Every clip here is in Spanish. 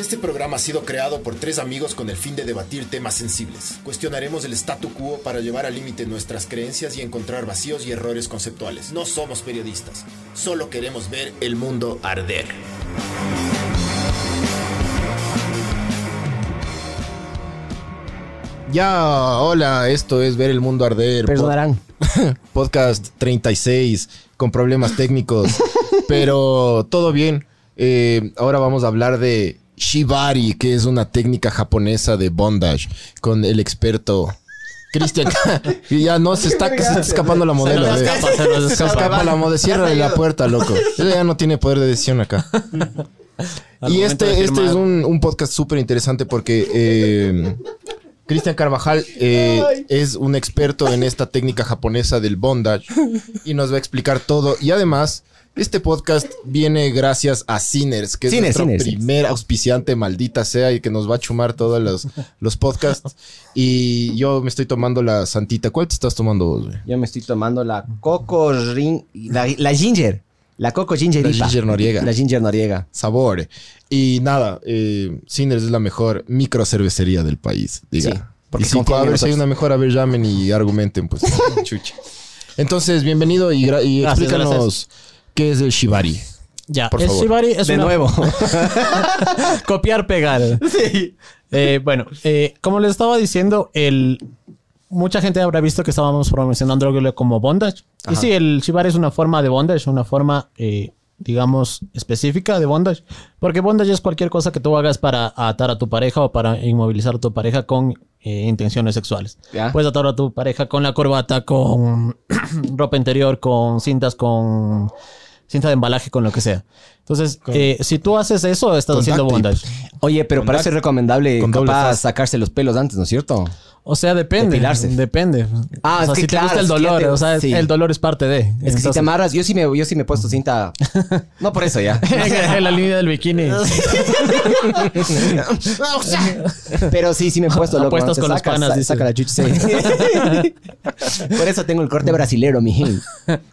Este programa ha sido creado por tres amigos con el fin de debatir temas sensibles. Cuestionaremos el statu quo para llevar al límite nuestras creencias y encontrar vacíos y errores conceptuales. No somos periodistas, solo queremos ver el mundo arder. Ya, hola, esto es Ver el Mundo Arder. Perdonarán. Podcast 36 con problemas técnicos, pero todo bien. Eh, ahora vamos a hablar de Shibari, que es una técnica japonesa de bondage, con el experto Cristian. y ya no se está, se está escapando la modelo. nos escapa, se nos Se escapa. escapa la modelo. Cierra la puerta, loco. Ella ya no tiene poder de decisión acá. Y este, este es un, un podcast súper interesante porque eh, Cristian Carvajal eh, es un experto en esta técnica japonesa del bondage y nos va a explicar todo. Y además, este podcast viene gracias a Sinners, que es Sinners, nuestro primer auspiciante, maldita sea, y que nos va a chumar todos los, los podcasts. Y yo me estoy tomando la santita. ¿Cuál te estás tomando vos, güey? Yo me estoy tomando la Coco Rin... La, la Ginger. La Coco Ginger La. Ginger Noriega. La Ginger Noriega. Sabor. Y nada, eh, Sinners es la mejor micro cervecería del país, diga. Sí, porque y si, a ver si hay una mejor, a ver, llamen y argumenten, pues. Chucha. Entonces, bienvenido y, gra- y Gracias, explícanos qué es el Shibari. Ya, Por el favor. Shibari es De una- nuevo. copiar, pegar. Sí. bueno, eh, como les estaba diciendo, el mucha gente habrá visto que estábamos promocionándolo como bondage. Y sí, el Shibari es una forma de bondage, una forma, eh, digamos, específica de bondage. Porque bondage es cualquier cosa que tú hagas para atar a tu pareja o para inmovilizar a tu pareja con eh, intenciones sexuales. Ya. Puedes atar a tu pareja con la corbata, con ropa interior, con cintas, con cinta de embalaje, con lo que sea. Entonces, eh, si tú haces eso, estás haciendo bondage. Oye, pero parece recomendable capaz sacarse los pelos antes, ¿no es cierto? O sea, depende. Depilarse. Depende. Ah, o es sea, que si claro, te gusta el dolor, o sea, sí. el dolor es parte de. Es que si te amarras, yo sí me, yo sí me he puesto cinta. No por eso ya. en la línea del bikini. Pero sí, sí me he puesto loco. Apuestas con sacas- panas, sa- dice. Saca la chucha. sí. Por eso tengo el corte brasilero, mijín.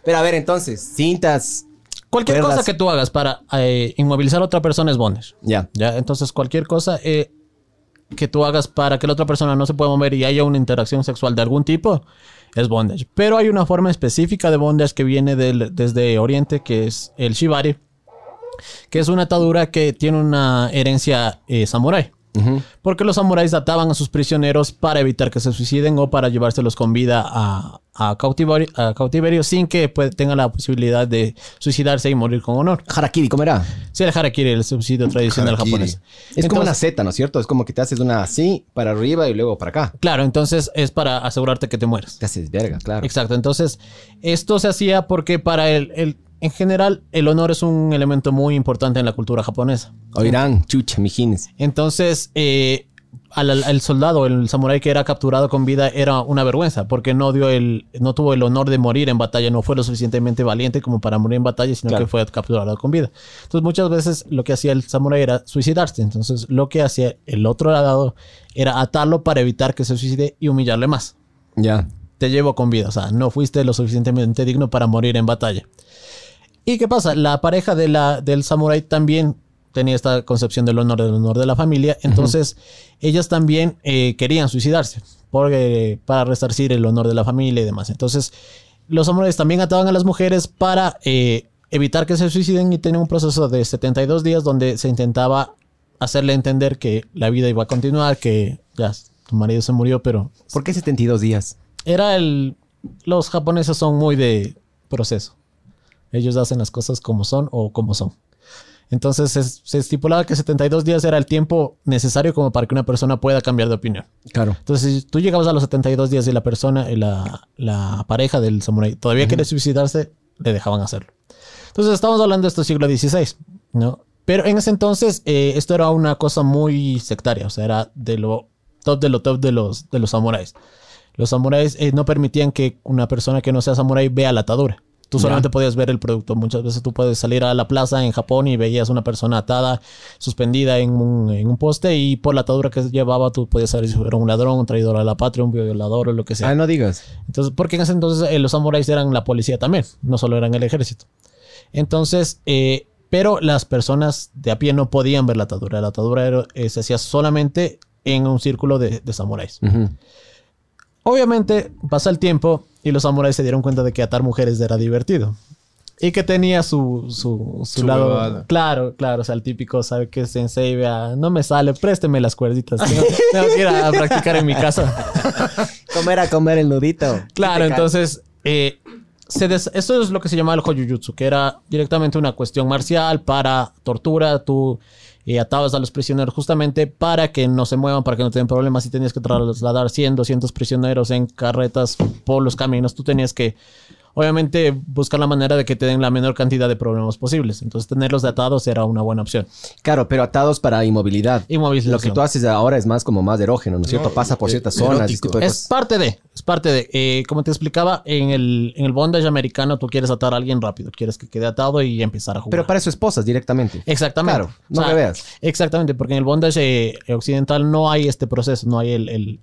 Pero a ver, entonces, cintas. Cualquier Cuerdas. cosa que tú hagas para eh, inmovilizar a otra persona es bondage. Ya. Ya, entonces cualquier cosa eh, que tú hagas para que la otra persona no se pueda mover y haya una interacción sexual de algún tipo es bondage. Pero hay una forma específica de bondage que viene del- desde Oriente, que es el shibari, que es una atadura que tiene una herencia eh, samurái. Porque los samuráis ataban a sus prisioneros para evitar que se suiciden o para llevárselos con vida a, a cautiverio, a cautiverio sin que pues, tengan la posibilidad de suicidarse y morir con honor. Harakiri, ¿cómo era? Sí, el harakiri, el suicidio tradicional Harakiri. japonés. Es como una Z, ¿no es cierto? Es como que te haces una así para arriba y luego para acá. Claro, entonces es para asegurarte que te mueres. Te haces verga, claro. Exacto, entonces esto se hacía porque para el, el- en general el honor es un elemento muy importante en la cultura japonesa. Oirán, chucha, mijines. Entonces, eh, al, soldado, el samurái que era capturado con vida era una vergüenza porque no dio el, no tuvo el honor de morir en batalla, no fue lo suficientemente valiente como para morir en batalla, sino Claro. que fue capturado con vida. Entonces, muchas veces lo que hacía el samurái era suicidarse. Entonces, lo que hacía el otro lado era atarlo para evitar que se suicide y humillarle más. Ya. Te llevo con vida, o sea, no fuiste lo suficientemente digno para morir en batalla. ¿Y qué pasa? La pareja de la, del samurái también tenía esta concepción del honor, del honor de la familia. Entonces, ellas también eh, querían suicidarse porque, para resarcir el honor de la familia y demás. Entonces, los samuráis también ataban a las mujeres para eh, evitar que se suiciden y tenían un proceso de 72 días donde se intentaba hacerle entender que la vida iba a continuar, que ya tu marido se murió, pero ¿Por qué 72 días? era el... Los japoneses son muy de proceso. Ellos hacen las cosas como son o como son. Entonces es- se estipulaba que 72 días era el tiempo necesario como para que una persona pueda cambiar de opinión. Claro. Entonces, si tú llegabas a los 72 días y la persona, y la, la pareja del samurái todavía quiere suicidarse, le dejaban hacerlo. Entonces, estamos hablando de esto siglo XVI, ¿no? Pero en ese entonces, eh, esto era una cosa muy sectaria, o sea, era de lo top de lo top de los, de los samuráis. Los samuráis eh, no permitían que una persona que no sea samurái vea la atadura. Tú solamente podías ver el producto. Muchas veces tú puedes salir a la plaza en Japón y veías una persona atada, suspendida en un, en un poste y por la atadura que llevaba tú podías saber si era un ladrón, un traidor a la patria, un violador o lo que sea. Ah, no digas. Entonces, porque en ese entonces eh, los samuráis eran la policía también, no solo eran el ejército. Entonces, eh, pero las personas de a pie no podían ver la atadura. La atadura era- eh, se hacía solamente en un círculo de, de samuráis. Ujú. Obviamente pasa el tiempo y los samuráis se dieron cuenta de que atar mujeres era divertido. Y que tenía su, su, su Su lado. Claro, claro. O sea, el típico sabe que Sensei vea, no me sale, présteme las cuerditas. Tengo, tengo que ir a practicar en mi casa. Comer a comer el nudito. Claro, entonces, eh, se des- esto es lo que se llama el Hoyujutsu, que era directamente una cuestión marcial para tortura. Tú eh, atabas a los prisioneros justamente para que no se muevan, para que no tengan problemas. Si tenías que trasladar 100, 200 prisioneros en carretas por los caminos, tú tenías que, obviamente, buscar la manera de que te den la menor cantidad de problemas posibles. Entonces, tenerlos de atados era una buena opción. Claro, pero atados para inmovilidad. Inmovilización. Lo que tú haces ahora es más como más erógeno, ¿no es cierto? No, Pasa por eh, ciertas zonas. tipo de Es cosas. parte de, es parte de. Eh, como te explicaba, en el, en el bondage americano tú quieres atar a alguien rápido, quieres que quede atado y empezar a jugar. Pero para eso esposas directamente. Exactamente. Claro, no me veas. Exactamente, porque en el bondage eh, occidental no hay este proceso, no hay el, el,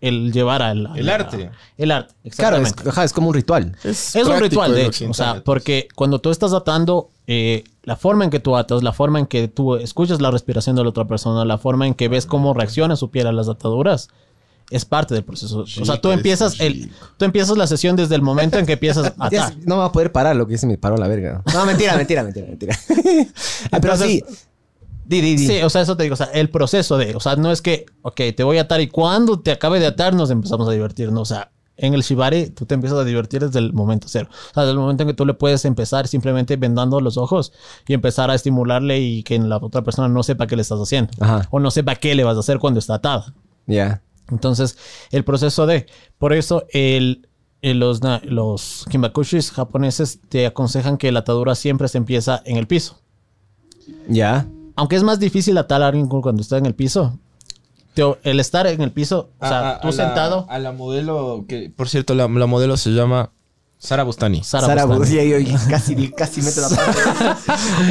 el llevar al... El arte. El arte, Claro, es, exactamente. ajá, es como un ritual. Es un ritual, de hecho. O sea, porque cuando tú estás atando, eh, la forma en que tú atas, la forma en que tú escuchas la respiración de la otra persona, la forma en que ves cómo reacciona su piel a las ataduras, es parte del proceso. o sea, tú Chico, empiezas, el, chico. tú empiezas la sesión desde el momento en que empiezas a atar. no va a poder parar lo que se me paró la verga. No, mentira, mentira, mentira, mentira. Ah, pero Entonces- sí. Di, di, di. Sí, o sea, eso te digo, o sea, el proceso de, o sea, no es que, ok, te voy a atar y cuando te acabe de atar nos empezamos a divertir, no, o sea, en el shibari tú te empiezas a divertir desde el momento cero, o sea, desde el momento en que tú le puedes empezar simplemente vendando los ojos y empezar a estimularle y que la otra persona no sepa qué le estás haciendo Ajá. o no sepa qué le vas a hacer cuando está atada. Ya. Entonces, el proceso de, por eso el, el- los, na- los kimbakushis japoneses te aconsejan que la atadura siempre se empieza en el piso Ya. Aunque es más difícil atar a alguien cuando está en el piso, el estar en el piso, o sea, tú sentado, a la modelo, que por cierto, la, la modelo se llama Sara Bustani. Sara, Sara Bustani. Bustani. Yo, yo casi, casi meto la pata.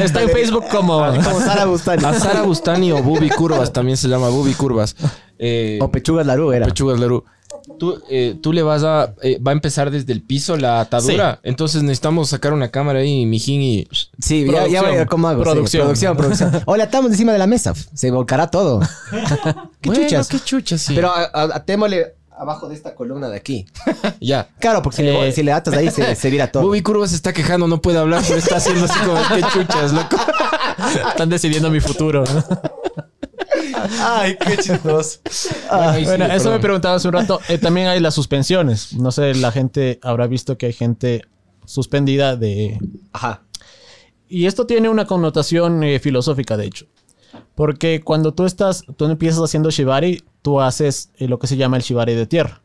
Está en Facebook como... como Sara Bustani. A Sara Bustani o Bubi Curvas también se llama Bubi Curvas. Eh, O Pechugas Larú era. Pechugas Larú. Tú, eh, tú le vas a... eh, va a empezar desde el piso la atadura. Entonces necesitamos sacar una cámara ahí, mijín, y... Sí, ya, ya voy a ver cómo hago. sí. Producción. Producción, producción. O le atamos encima de la mesa. Se volcará todo. ¿Qué Bueno, chuchas? qué chuchas, sí. Pero a- a- atémosle abajo de esta columna de aquí. ya. Claro, porque si, le, Eh. si le atas ahí se, se vira todo. Bubi Curvas se está quejando, no puede hablar, pero está haciendo así como, qué chuchas, loco. Están decidiendo mi futuro. ¿no? Ay, qué chistoso. Sí, bueno, eso me preguntaba hace un rato. Eh, también hay las suspensiones. No sé, la gente habrá visto que hay gente suspendida de... Ajá. Y esto tiene una connotación eh, filosófica, de hecho. Porque cuando tú estás, tú empiezas haciendo shibari, tú haces eh, lo que se llama el shibari de tierra.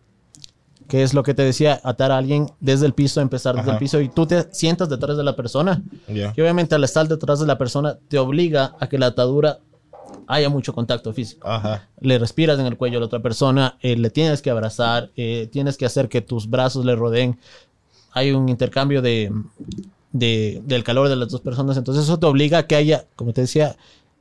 Que es lo que te decía, atar a alguien desde el piso, empezar desde Ajá. el piso y tú te sientas detrás de la persona. Ya. Y obviamente al estar detrás de la persona te obliga a que la atadura haya mucho contacto físico. Ajá. Le respiras en el cuello a la otra persona, eh, le tienes que abrazar, eh, tienes que hacer que tus brazos le rodeen. Hay un intercambio de, de- del calor de las dos personas. Entonces eso te obliga a que haya, como te decía,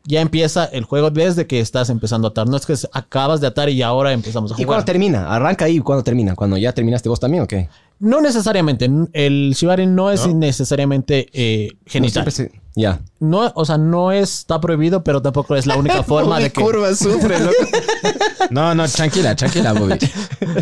ya empieza el juego desde que estás empezando a atar. No es que acabas de atar y ahora empezamos a ¿Y jugar. cuándo termina? ¿Arranca ahí cuándo termina? ¿Cuando ya terminaste vos también o qué? No necesariamente. El shibari no es ¿No? necesariamente eh, genital. No, siempre se- Ya. No, o sea, no está prohibido, pero tampoco es la única forma de que... Curvas sufre, loco. No, no, tranquila, tranquila, Bubi.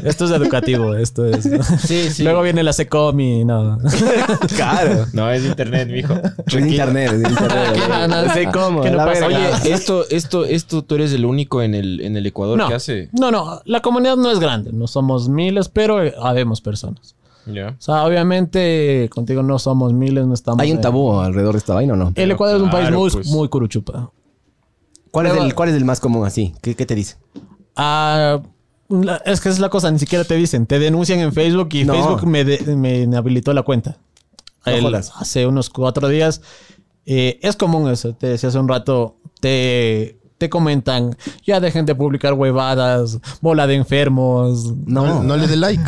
Esto es educativo, esto es... Sí, sí. Luego viene la SECOM y no. Claro. No, es internet, mijo. Es internet, es internet. No, no, sé cómo. no la pasa verga. nada. Oye, esto, esto, esto, tú eres el único en el, en el Ecuador No, que hace. no, no, la comunidad no es grande, no somos miles, pero habemos personas. Ya. O sea, obviamente contigo no somos miles, no estamos... ¿Hay un en- tabú alrededor de esta vaina o no? El Ecuador es un país muy, pues. muy curuchupa. ¿Cuál es, el, ¿Cuál es el más común así? ¿Qué, qué te dice? Ah, es que es la cosa, ni siquiera te dicen. Te denuncian en Facebook y No. Facebook me, de- me inhabilitó la cuenta. No El- hace unos cuatro días. Eh, es común eso. Te decía hace un rato. Te, te comentan. Ya dejen de publicar huevadas. Bola de enfermos. No, no le dé like.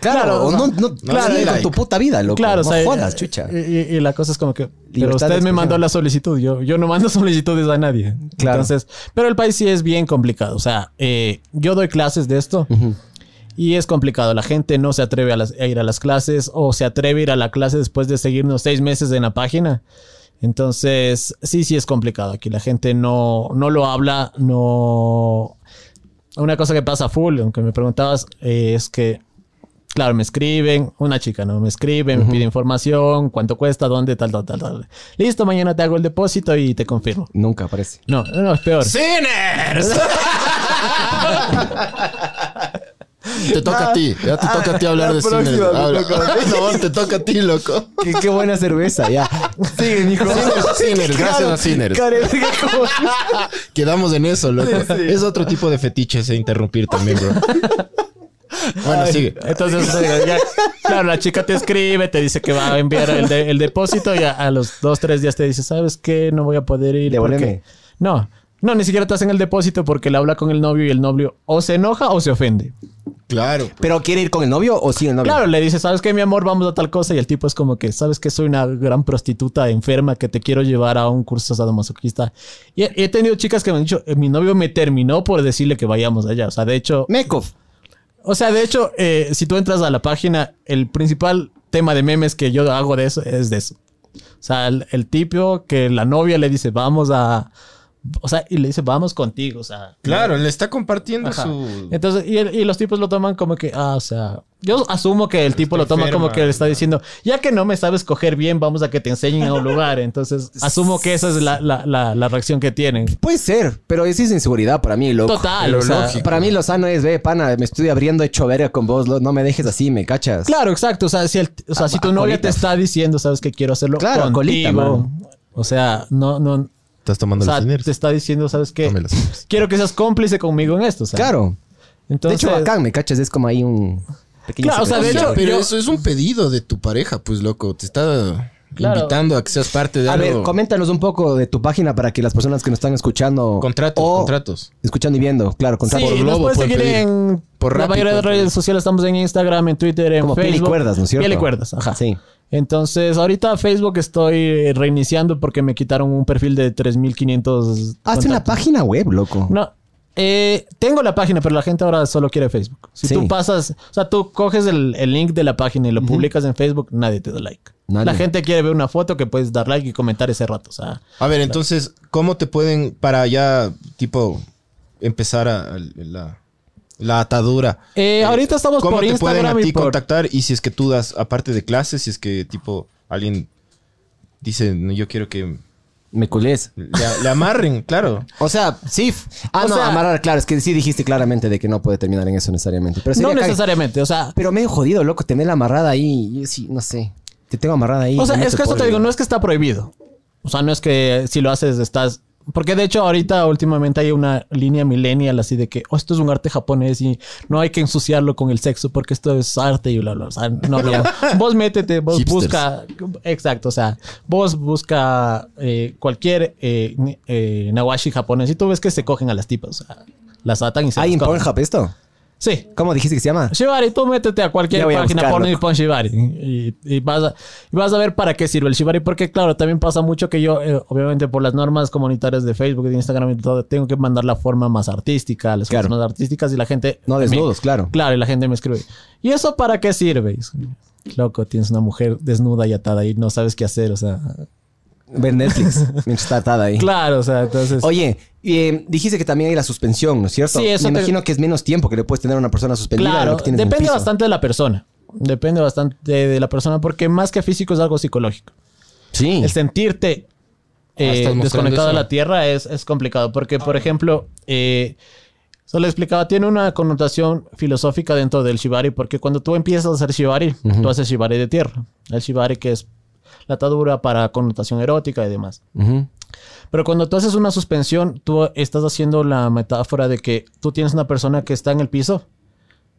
Claro, Claro, no, no, no, claro, con like. tu puta vida, loco. Claro, no o sea, jodas, chucha. Y, la cosa es como que. Pero usted me mandó la solicitud. Yo, yo no mando solicitudes a nadie. Claro. Entonces, pero el país sí es bien complicado. O sea, eh, yo doy clases de esto. Y es complicado. La gente no se atreve a, las- a ir a las clases o se atreve a ir a la clase después de seguirnos seis meses en la página. Entonces, sí, sí es complicado. Aquí la gente no, no lo habla, no... Una cosa que pasa full, aunque me preguntabas, eh, es que, claro, me escriben, una chica, ¿no? Me escribe, me pide información, cuánto cuesta, dónde, tal, tal, tal, tal. Listo, mañana te hago el depósito y te confirmo. Nunca aparece. No, no, es peor. ¡Sinners! te toca a ti. Ya te toca a ti hablar La de mí. No, te toca a ti, loco. qué, qué buena cerveza, ya. Sigue, mijo. Sinners, gracias a Sinners. Quedamos en eso, loco. Es otro tipo de fetiche ese interrumpir también, bro. Bueno, sigue. Entonces, ya, claro, la chica te escribe, te dice que va a enviar el, de- el depósito y a, a los dos, tres días te dice, ¿sabes qué? No voy a poder ir. Devuélveme. porque-". No, no, ni siquiera te hacen el depósito porque le habla con el novio y el novio o se enoja o se ofende. Claro. ¿Pero quiere ir con el novio o sin el novio? Claro, le dice, ¿sabes qué, mi amor? Vamos a tal cosa. Y el tipo es como que, ¿sabes que Soy una gran prostituta enferma que te quiero llevar a un curso sadomasoquista. Y he, he tenido chicas que me han dicho, "Eh, mi novio me terminó por decirle que vayamos allá. O sea, de hecho... Mekov. O sea, de hecho, eh, si tú entras a la página, el principal tema de memes que yo hago de eso es de eso. O sea, el, el tipo que la novia le dice, vamos a... O sea, y le dice, vamos contigo. O sea, Claro, le está compartiendo Ajá. su. Entonces, y, el- y los tipos lo toman como que, ah, o sea, yo asumo que el tipo lo toma como que le está diciendo, ya que no me sabes coger bien, vamos a que te enseñen a un lugar. Entonces, asumo que esa es la, la, la, la reacción que tienen. Puede ser, pero es inseguridad para mí, loco. Total, Lo o sea, lógico. Para mí lo sano es, ve, pana, me estoy abriendo hecho verga con vos, lo- no me dejes así, me cachas. Claro, exacto. O sea, si, el- o sea, si tu novia te está diciendo, sabes que quiero hacerlo Claro, contigo. colita, o sea, no, no. ¿Estás O tomando sea, los Sinners? te está diciendo, sabes que Tómelas. quiero que seas cómplice conmigo en esto. o sea. Claro. Entonces, de hecho, bacán, me cachas, es como ahí un pequeño Claro, o sea, de hecho, pero yo- eso es un pedido de tu pareja, pues, loco. Te está Claro. invitando a que seas parte de A algo. ver, coméntanos un poco de tu página para que las personas que nos están escuchando... Contratos, o contratos. Escuchando y viendo, claro, Sí, contratos. Por nos Globo puedes pueden seguir pedir. en Por la mayoría de redes sociales. Estamos en Instagram, en Twitter, en Como Facebook. piel y cuerdas, ¿no es cierto? Piel y cuerdas, ajá. Sí. Entonces, ahorita Facebook estoy reiniciando porque me quitaron un perfil de 3500. Hazte una contactos. página web, loco. No. Eh, tengo la página, pero la gente ahora solo quiere Facebook. Si Sí. tú pasas, o sea, tú coges el, el link de la página y lo publicas en Facebook, nadie te da like. Nadie. La gente quiere ver una foto que puedes dar like y comentar ese rato. O sea, A ver, entonces, ¿cómo te pueden, para ya, tipo, empezar a, a la, la atadura? Eh, ahorita estamos ¿Cómo por te pueden a y ti por- contactar? Y si es que tú das, aparte de clases, si es que, tipo, alguien dice, no, yo quiero que Me culés. le, le amarren, claro. O sea, sí. Ah, O no, sea- amarrar, claro. Es que sí dijiste claramente de que no puede terminar en eso necesariamente. Pero no necesariamente. O sea, Pero medio jodido, loco, tenerla amarrada ahí. Yo sí, no sé. Te tengo amarrada ahí. O sea, es que eso puedo te digo, no es que está prohibido. O sea, no es que si lo haces estás... Porque de hecho ahorita últimamente hay una línea millennial así de que oh, esto es un arte japonés y no hay que ensuciarlo con el sexo porque esto es arte y bla, bla. O sea, no, no. vos métete, vos Hipsters. busca... Exacto, o sea, vos busca eh, cualquier eh, eh, nawashi japonés y tú ves que se cogen a las tipas. O sea, las atan y se ¿Hay en. Pornhub esto? Sí. ¿Cómo dijiste que se llama? Shibari, tú métete a cualquier a página porno y pon Shibari. Y, y vas a, y vas a ver para qué sirve el Shibari. Porque, claro, también pasa mucho que yo, eh, obviamente, por las normas comunitarias de Facebook, de Instagram y todo, tengo que mandar la forma más artística, las Claro. formas más artísticas y la gente. No me- desnudos, claro. Claro, y la gente me escribe. ¿Y eso para qué sirve? Loco, tienes una mujer desnuda y atada y no sabes qué hacer, o sea. Ver Netflix mientras está atada ahí. Claro, o sea, entonces. Oye, eh, dijiste que también hay la suspensión, ¿no es cierto? Sí, eso Me te- imagino que es menos tiempo que le puedes tener a una persona suspendida de Claro, lo que tienes en el depende piso. bastante de la persona. Depende bastante de la persona porque más que físico es algo psicológico. Sí. el sentirte eh, Ah, estás mostrando desconectado de eso. la tierra es, es complicado. Porque, por ejemplo, eh, explicaba, tiene una connotación filosófica dentro del shibari, porque cuando tú empiezas a hacer shibari, tú haces shibari de tierra. El shibari que es la atadura para connotación erótica y demás. Ujú. Pero cuando tú haces una suspensión, tú estás haciendo la metáfora de que tú tienes una persona que está en el piso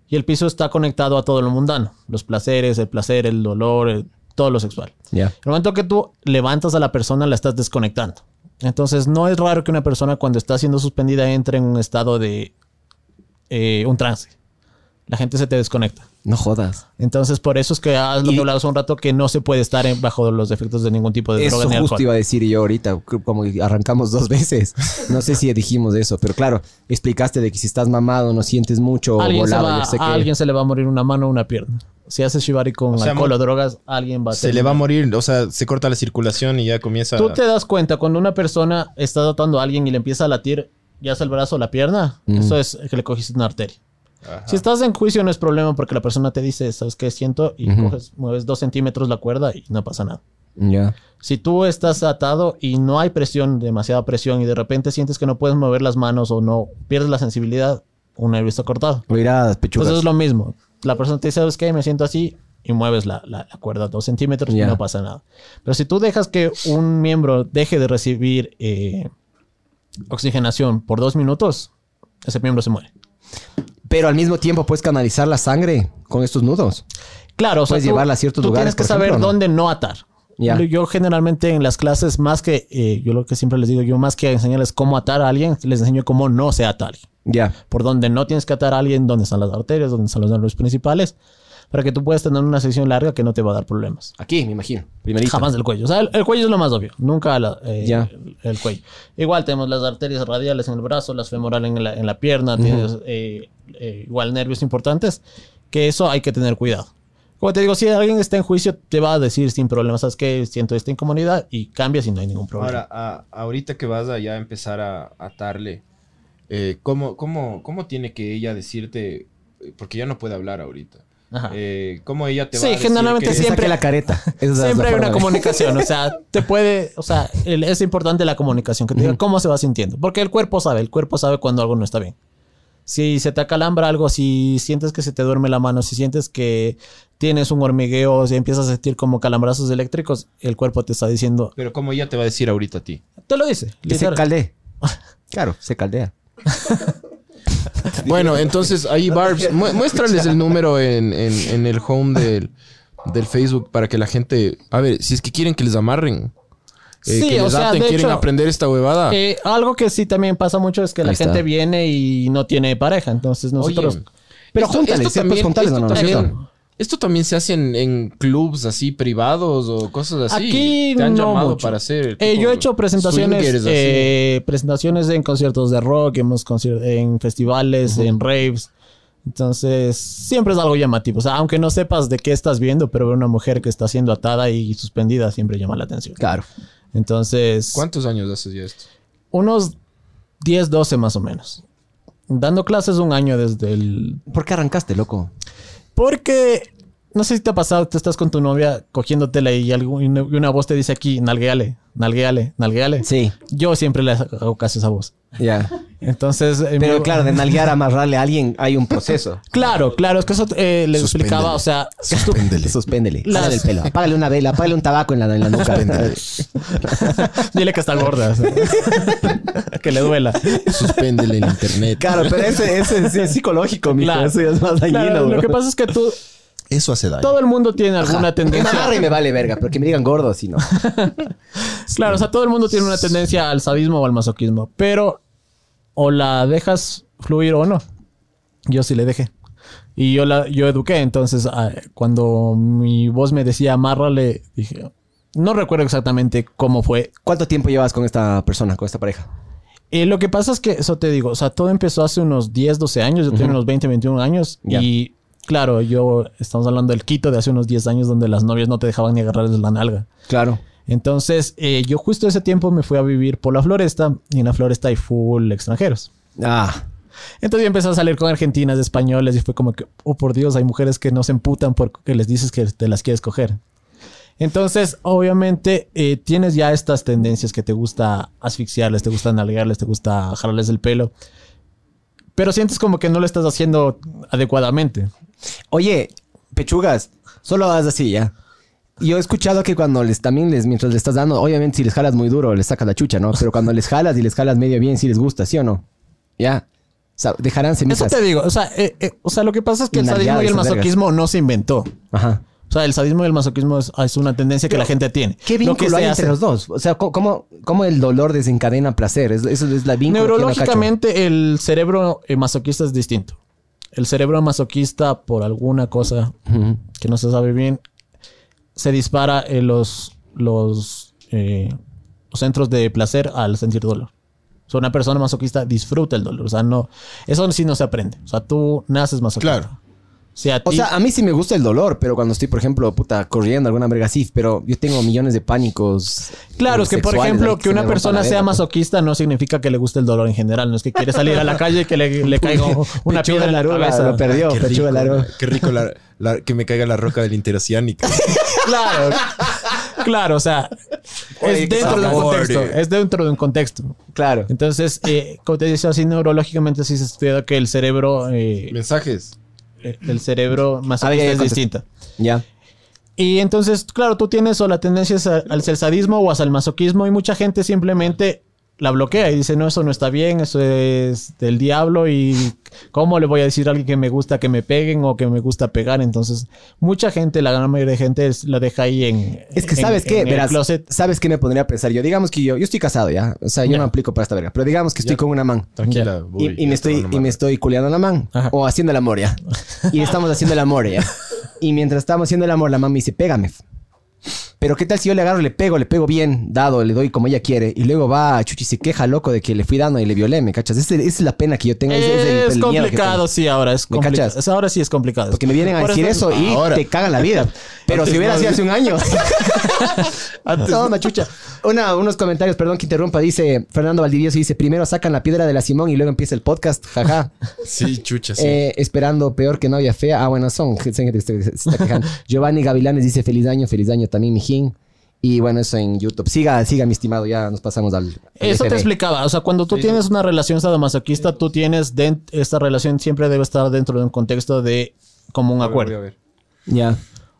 y el piso está conectado a todo lo mundano. Los placeres, el placer, el dolor, el- todo lo sexual. Ya. El momento que tú levantas a la persona, la estás desconectando. Entonces, no es raro que una persona cuando está siendo suspendida entre en un estado de eh, un trance. La gente se te desconecta. No jodas. Entonces, por eso es que has lo Y- que hablabas un rato que no se puede estar en- bajo los efectos de ningún tipo de Eso droga ni justo alcohol. iba a decir yo ahorita, como arrancamos dos veces. No sé si dijimos eso, pero claro, explicaste de que si estás mamado no sientes mucho o volado, va- yo sé a que... alguien se le va a morir una mano o una pierna. Si haces shibari con O sea, alcohol o drogas, alguien va a Se le va a morir, o sea, se corta la circulación y ya comienza... Tú te das cuenta cuando una persona está tratando a alguien y le empieza a latir, ya sea el brazo o la pierna, eso es que le cogiste una arteria. Ajá. Si estás en juicio no es problema porque la persona te dice, ¿sabes qué siento? Y coges, mueves dos centímetros la cuerda y no pasa nada. Ya. Si tú estás atado y no hay presión, demasiada presión, y de repente sientes que no puedes mover las manos o no pierdes la sensibilidad, un nervio está cortado. Mira, pechugas. Entonces es lo mismo. La persona te dice, ¿sabes qué? Me siento así y mueves la, la- la cuerda dos centímetros y no pasa nada. Pero si tú dejas que un miembro deje de recibir eh, oxigenación por dos minutos, ese miembro se muere. Pero al mismo tiempo puedes canalizar la sangre con estos nudos. Claro, o sea, Puedes tú- llevarla a ciertos tú lugares, Tienes que saber dónde no atar. Yo generalmente en las clases, más que eh, yo lo que siempre les digo, yo más que enseñarles cómo atar a alguien, les enseño cómo no se ata a alguien. Ya. Por donde no tienes que atar a alguien, dónde están las arterias, dónde están los nervios principales, para que tú puedas tener una sesión larga que no te va a dar problemas. Aquí, me imagino. Primerito. Jamás el cuello. O sea, el, el cuello es lo más obvio. Nunca la- eh, Ya. el, el cuello. Igual tenemos las arterias radiales en el brazo, las femorales en la, en la pierna, tienes eh, eh, igual nervios importantes, que eso hay que tener cuidado. Como te digo, si alguien está en juicio, te va a decir sin problemas, ¿sabes qué? Siento esta incomodidad y cambias y no hay ningún problema. Ahora, a- ahorita que vas a ya empezar a atarle, eh, ¿cómo, cómo, ¿cómo tiene que ella decirte? Porque ya no puede hablar ahorita. Eh, ¿Cómo ella te Sí, va a decir generalmente que- siempre- saque la careta. Esa Siempre hay una comunicación, o sea, te puede, o sea, el- es importante la comunicación, que te diga cómo se va sintiendo, porque el cuerpo sabe, el cuerpo sabe cuando algo no está bien. Si se te acalambra algo, si sientes que se te duerme la mano, si sientes que tienes un hormigueo, si empiezas a sentir como calambrazos eléctricos, el cuerpo te está diciendo, Pero ¿cómo ella te va a decir ahorita a ti? te lo dice. Que se literal. caldee. Claro, se caldea. Bueno, entonces ahí, Barbs, mu- muéstrales el número en, en- en el home del, del Facebook para que la gente... A ver, si es que quieren que les amarren. eh, Sí, que o les sea, aten, de quieren hecho, aprender esta huevada. Eh, algo que sí también pasa mucho es que la está. gente viene y no tiene pareja, entonces nosotros... Oye, Pero esto- júntales, esto ¿sí? Pues también- juntales, esto ¿no? ¿No es también- cierto? Esto también se hace en, en clubs así privados o cosas así. Aquí Te han no llamado mucho. para hacer. Eh, yo he hecho presentaciones, eh, presentaciones en conciertos de rock, hemos en festivales, en raves. Entonces, siempre es algo llamativo. O sea, aunque no sepas de qué estás viendo, pero ver una mujer que está siendo atada y suspendida siempre llama la atención. Claro. Entonces, ¿Cuántos años haces ya esto? unos 10, 12 más o menos. Dando clases un año desde el... ¿Por qué arrancaste, loco? Porque, no sé si te ha pasado, tú estás con tu novia cogiéndotela y, algo, y una voz te dice aquí, nalgueale, nalgueale, nalgueale. Sí. Yo siempre le hago caso a esa voz. Ya. Entonces, eh, Pero mi- claro, de nalguear a amarrarle a alguien hay un proceso. claro, claro, es que eso eh, les Suspéndele. explicaba, o sea, Suspéndele. Suspéndele. Las- Págale el pelo. Apágale una vela. Apágale un tabaco en la, en la nuca. dile que está gorda, que le duela. Suspéndele el internet. Claro, pero ese, ese sí es psicológico, mijo. Claro. Eso ya es más dañino, Claro, lo que pasa es que tú, Eso hace daño. todo el mundo tiene alguna Que me tendencia. agarre y me vale verga, pero que me digan gordo, si no. Claro, o sea, todo el mundo tiene una tendencia al sadismo o al masoquismo, pero o la dejas fluir o no. Yo sí le dejé. Y yo la yo eduqué, entonces ah, cuando mi voz me decía amárrale, dije, no recuerdo exactamente cómo fue. ¿Cuánto tiempo llevas con esta persona, con esta pareja? Eh, lo que pasa es que, eso te digo, o sea, todo empezó hace unos 10, 12 años, yo tengo unos 20, 21 años y claro, yo estamos hablando del Quito de hace unos 10 años donde las novias no te dejaban ni agarrarles la nalga. Claro. Entonces, eh, yo justo ese tiempo me fui a vivir por la floresta y en la floresta hay full extranjeros. Ah. Entonces yo empecé a salir con argentinas, españoles y fue como que, oh por Dios, hay mujeres que no se emputan porque les dices que te las quieres coger. Entonces, obviamente, eh, tienes ya estas tendencias que te gusta asfixiarles, te gusta nalgarles, te gusta jalarles el pelo, pero sientes como que no lo estás haciendo adecuadamente. Oye, pechugas, solo haz así, ya. Yo he escuchado que cuando les también les, mientras les estás dando, obviamente si les jalas muy duro, les sacas la chucha, ¿no? Pero cuando les jalas y les jalas medio bien, sí les gusta, ¿sí o no? Ya. O sea, dejarán Eso semillas. te digo, o sea, eh, eh, o sea, lo que pasa es que el sadismo y el vergas. masoquismo no se inventó. Ajá. O sea, el sadismo y el masoquismo es, es una tendencia que la gente tiene. ¿Qué Lo que vínculo se hay hace- entre los dos? O sea, ¿cómo- ¿cómo, el dolor desencadena placer? Es- Eso es la vínculo que. Neurológicamente, el cerebro eh, masoquista es distinto. el cerebro masoquista, por alguna cosa que no se sabe bien, se dispara en los, los, eh, los centros de placer al sentir dolor. O sea, una persona masoquista disfruta el dolor. O sea, no. Eso sí no se aprende. O sea, tú naces masoquista. Claro. O sea, a O ti- sea, a mí sí me gusta el dolor, pero cuando estoy, por ejemplo, puta, corriendo alguna verga así, pero yo tengo millones de pánicos. Claro, es que por ejemplo que una persona la sea verga, masoquista no significa que le guste el dolor en general. No es que quiere salir a la calle y que le, le caiga una piedra en la cabeza. Lo perdió, Qué pechuga rico, Laruga. qué rico la- la- que me caiga la roca del interoceánico. Claro, claro, o sea, Oye, es qué dentro de un contexto. eh. Es dentro de un contexto. Claro. Entonces, eh, como te decía, así neurológicamente sí se estudia que el cerebro, eh, Mensajes. El cerebro Ah, ya, ya es distinta. Ya. Y entonces, claro, tú tienes o la tendencia es a- al sadismo o el masoquismo y mucha gente simplemente la bloquea y dice, no, eso no está bien, eso es del diablo y ¿cómo le voy a decir a alguien que me gusta que me peguen o que me gusta pegar? Entonces, mucha gente, la gran mayoría de gente es- la deja ahí en... Es que en- sabes qué, en verás, closet. sabes qué me pondría a pensar yo. Digamos que yo, yo estoy casado ya, o sea, yo Ya. no aplico para esta verga, pero digamos que estoy con una man. Tranquila. Voy, Y, me estoy, y me estoy culeando a la man. Ajá. O haciendo el amor ya. Y estamos haciendo el amor ya. Y mientras estamos haciendo el amor, la man me dice, pégame. Pero qué tal si yo le agarro, le pego, le pego bien, dado, le doy como ella quiere. Y luego va, Chuchi se queja loco de que le fui dando y le violé, ¿me cachas? Esa, es la pena que yo tengo. es el- Es, el miedo que complicado, sí, ahora es ¿Me complicado. cachas? Ahora sí es complicado. Porque me vienen a decir eso y Ahora. te cagan la vida. Pero si hubiera no. sido hace un año. no, machucha. Una, unos comentarios, perdón que interrumpa. Dice Fernando Valdivieso, dice, primero sacan la piedra de la Simón y luego empieza el podcast. Jaja. Sí, chucha, sí. Eh, esperando peor que novia fea. Ah, bueno, son gente que se está quejando. Giovanni Gavilanes dice, feliz año, feliz año también, mijín. Y bueno, eso en YouTube. Siga, siga, mi estimado. Ya nos pasamos al... al Eso te explicaba. O sea, cuando tú tienes una relación sadomasoquista, tú tienes... den- esta relación siempre debe estar dentro de un contexto de común acuerdo. Ya.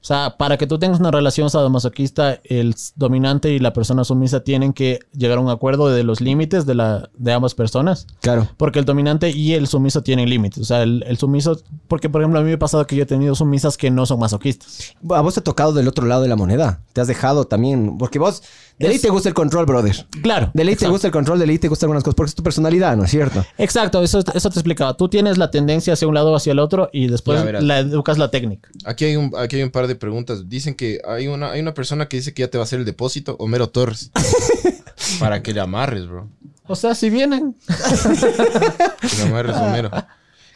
O sea, para que tú tengas una relación sadomasoquista, el dominante y la persona sumisa tienen que llegar a un acuerdo de los límites de, la, de ambas personas. Claro. Porque el dominante y el sumiso tienen límites. O sea, el, el sumiso... Porque, por ejemplo, a mí me ha pasado que yo he tenido sumisas que no son masoquistas. A vos te ha tocado del otro lado de la moneda. Te has dejado también. Porque vos, de ley te gusta el control, brother. Claro. De ley te gusta el control, de ley te gustan algunas cosas. Porque es tu personalidad, ¿no es cierto? Exacto, eso, eso te explicaba. Tú tienes la tendencia hacia un lado o hacia el otro y después Ya verás. la educas la técnica. Aquí hay un, aquí hay un par de preguntas. Dicen que hay una, hay una persona que dice que ya te va a hacer el depósito, Homero Torres. para que le amarres, bro. O sea, si vienen. Que le amarres, Homero.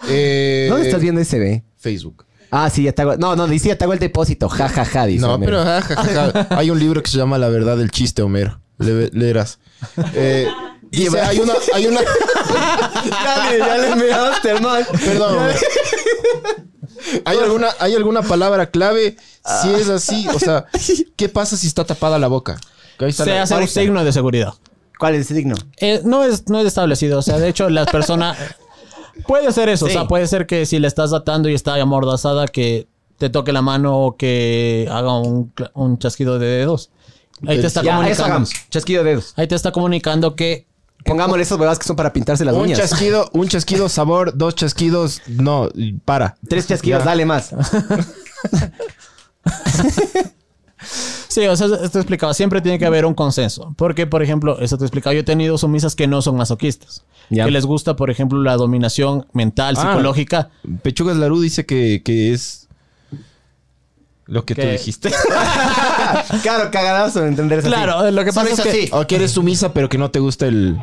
Eh, ¿Dónde estás viendo ese ve? Facebook. Ah, sí, ya te hago. No, no, dice ya hago el depósito. Ja, ja, ja, dice. No, Homero. pero ja, ja, ja, ja. hay un libro que se llama La verdad del chiste, Homero. Le, leerás. Eh, dice, hay una, hay una. ya le, ya le measte, hermano. Perdón. ¿Hay alguna, ¿Hay alguna palabra clave? Si es así, o sea, ¿qué pasa si está tapada la boca? Que ahí está Se la- hace un signo de seguridad. ¿Cuál es ese signo? Eh, no, es, no es establecido. O sea, de hecho, las personas. Puede ser eso. Sí. O sea, puede ser que si le estás atando y está amordazada, que te toque la mano o que haga un, cla- un chasquido de dedos. Ahí te está Ya, eso comunicando. hagamos. Chasquido de dedos. Ahí te está comunicando que. Pongámosle esos huevadas que son para pintarse las Un uñas. chasquido, un chasquido sabor, dos chasquidos, no, para. Tres chasquidos, Ya. dale más. Sí, o sea, esto explicaba. Siempre tiene que haber un consenso. Porque, por ejemplo, eso te explicaba. Yo he tenido sumisas que no son masoquistas. Ya. Que les gusta, por ejemplo, la dominación mental, Ah. psicológica. Pechugas Larú dice que, que es lo que tú dijiste. claro, cagadazo de entender eso. Claro, lo que pasa es que. o que eres sumisa, pero que no te gusta el.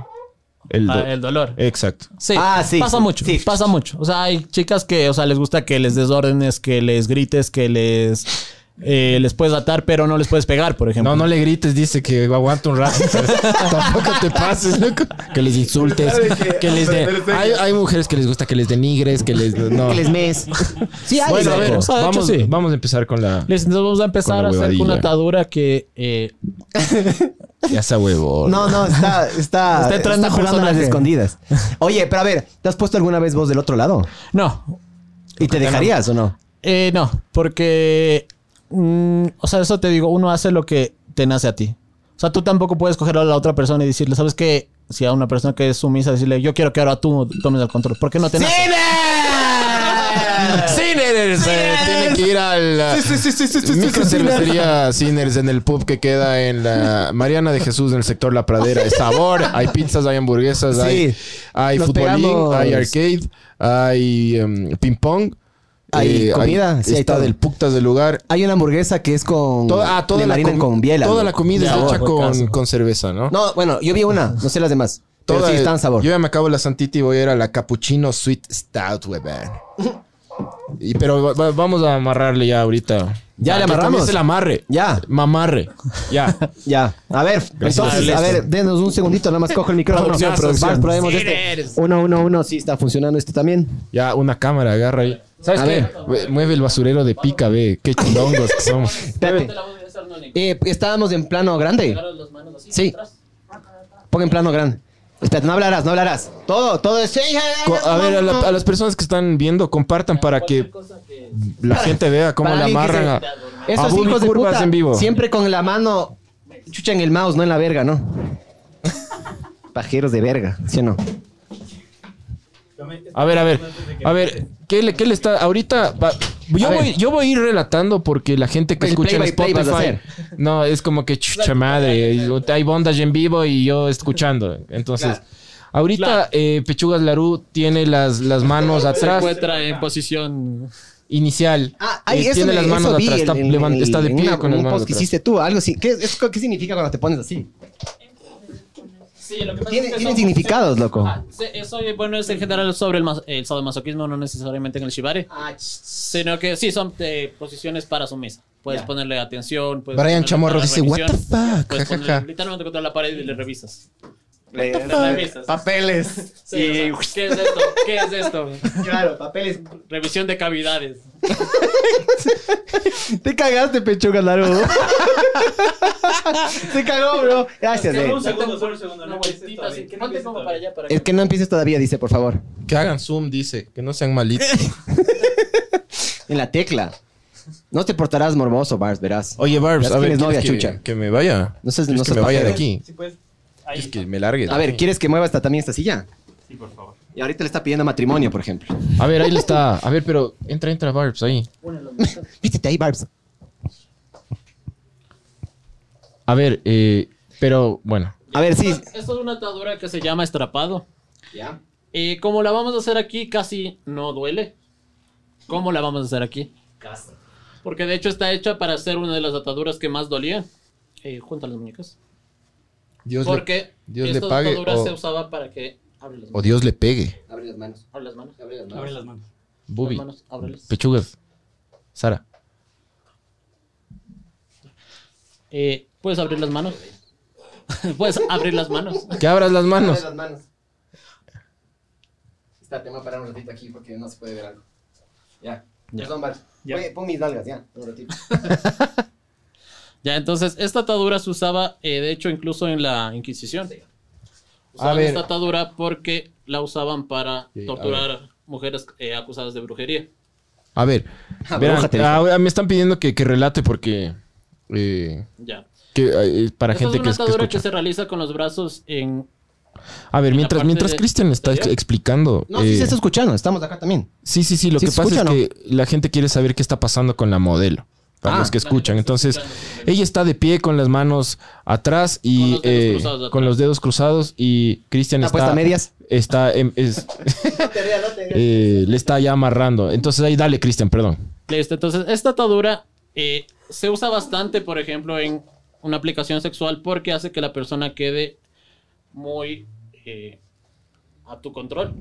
El, do- Ah, el dolor. Exacto. Sí, Ah, sí, pasa mucho, sí. pasa mucho. O sea, hay chicas que, o sea, les gusta que les des órdenes, que les grites, que les eh, les puedes atar, pero no les puedes pegar, por ejemplo. No, no le grites, dice que aguanta un rato. pero tampoco te pases, loco. Que les insultes. Que les de... hay, hay mujeres que les gusta que les denigres, que les. No. Que les mes. Sí, hay, Bueno, a ver, O sea, de hecho, vamos, sí. vamos a empezar con la. Les vamos a empezar a hacer una atadura que eh, Ya esa huevo. No, no, está, está, Está está, entrando en jugando a las escondidas. Oye, pero a ver, ¿te has puesto alguna vez vos del otro lado? no, ¿Y te dejarías o no? eh, no, porque mm, o sea, eso te digo, uno hace lo que te nace a ti. O sea, tú tampoco puedes coger a la otra persona y decirle, ¿sabes qué? Si a una persona que es sumisa, decirle, yo quiero que ahora tú tomes el control. ¿Por qué no te nace? Sinners eh, tiene que ir al uh, Sí, sí, sí, sí, sí, sí, micro sí, sí, cervecería Sinners en el pub que queda en la Mariana de Jesús en el sector La Pradera. Es sabor, hay pizzas, hay hamburguesas, Sí. hay, hay futbolín, pegamos. hay arcade, hay em, ping pong. Hay comida, sí, hay está todo. del putas del lugar. Hay una hamburguesa que es con. Toda, ah, toda la, con biela. toda la comida es hecha con, con cerveza, ¿no? No, bueno, yo vi una, no sé las demás. Pero Toda- sí están sabor. Yo ya me acabo la santita y voy a ir a la Cappuccino Sweet Stout, weón. Y pero va- va- vamos a amarrarle ya ahorita. Ya le que amarramos. comience el amarre. Ya. Mamarre. Ya. Ya, a ver, entonces, a ver, denos un segundito, nada más cojo el micrófono. Producción, probemos este. Uno, uno, uno, sí está funcionando este también. Ya, una cámara, agarra ahí. ¿Sabes A qué? ver. Mueve el basurero de pica, ve. Qué chilongos que somos. Espérate. Eh, estábamos en plano grande. Sí. Pon en plano grande. No hablarás, no hablarás. Todo, todo es. A ver, a, la- a las personas que están viendo, compartan para que la gente vea cómo Para le alguien que amarran a, se- a Esos Bully hijos de curvas puta, en vivo. siempre con la mano chucha en el mouse, no en la verga, ¿no? Pajeros de verga, ¿sí o no? A ver, a ver. A ver, ¿qué le, qué le está. Ahorita. va- yo, voy, yo voy a ir relatando porque la gente que El escucha en play by play vas a Spotify. No, es como que chucha madre. Hay bondage en vivo y yo escuchando. Entonces. Ahorita Claro. eh, Pechugas Larú tiene las, las manos Se atrás. encuentra en posición. Inicial. Ah, ay, Eh, eso tiene me- las manos atrás. Está, en- en- levan- en- está de pie una- con las manos que hiciste tú, algo así. ¿Qué, es- ¿Qué significa cuando te pones así? Sí, lo que pasa Tiene, es que tiene son- significados, loco. Ah, sí, eso, bueno, es en general sobre el, mas- el sadomasoquismo, no necesariamente en el shibari. Sino que sí, son eh, posiciones para su mesa. Puedes ponerle atención. Puedes Brian ponerle Chamorro dice, "What the revisión". fuck? Ponerle literalmente contra la pared y le revisas. Le- Le revisas. Papeles. Sí, o sea, ¿Qué es esto? ¿Qué es esto? Claro, papeles. Revisión de cavidades. Te cagaste, pechuga, Laro. Se cagó, bro. Gracias, eh. Un segundo, solo un segundo. No vueltita. Que no Ponte empieces como para todavía. allá para Es que no empieces todavía, dice, por favor. Que hagan zoom, dice. Que no sean malitos. En la tecla. No te portarás morboso, Bars, verás. Oye, Barbs, a ver, tienes novia, ¿quieres que, chucha. que me vaya? No ¿Quieres no que me vaya de aquí? Sí, pues. Ahí. Es que me largue. de A ver. ¿quieres que mueva esta, también esta silla? Sí, por favor. Y ahorita le está pidiendo matrimonio, por ejemplo. A ver, ahí le está. A ver, pero entra, entra, Barbs, ahí. Vístete ahí, Barbs. A ver, eh, pero bueno. A ver, sí. Esto es una atadura que se llama estrapado. Ya. Y como la vamos a hacer aquí, casi no duele. ¿Cómo la vamos a hacer aquí? Porque de hecho está hecha para ser una de las ataduras que más dolían. Eh, junta las muñecas. Dios le, Porque Dios le estas pague o- se usaba para que... Abre las o manos. Dios le pegue. Abre las manos. Abre las manos. Abre las Abre las manos. Bubi. Las manos. Pechugas. Sara. Eh, ¿Puedes abrir las manos? ¿Puedes abrir las manos? Que abras las manos. las manos. Está, te voy a parar un ratito aquí porque no se puede ver algo. Ya. Perdón, Barbs. Ya. Oye, Pon mis nalgas, ya. Un ratito. Ya, entonces, esta atadura se usaba, eh, de hecho, incluso en la Inquisición. Usaban ver. esta atadura porque la usaban para Sí, a torturar mujeres eh, acusadas de brujería. A ver. Ah, verán, bruja te dijo. ah, me están pidiendo que, que relate porque. eh, Ya. que, eh, para Esta gente es que, una es- que atadura que se realiza con los brazos en... A ver, en mientras, mientras Cristian está exterior. explicando. No, sí se está escuchando. Estamos acá también. Sí, sí, sí. Lo ¿Sí que se pasa es escucha no? que la gente quiere saber qué está pasando con la modelo. Para Ah. los que escuchan. Entonces, está ella está de pie con las manos atrás y Con los dedos eh, cruzados atrás. con los dedos cruzados y Cristian ¿Está está, puesta a medias? está en- es- eh, le está ya amarrando. Entonces ahí dale, Cristian, perdón. Listo, entonces esta atadura eh, se usa bastante, por ejemplo, en una aplicación sexual porque hace que la persona quede muy eh, a tu control.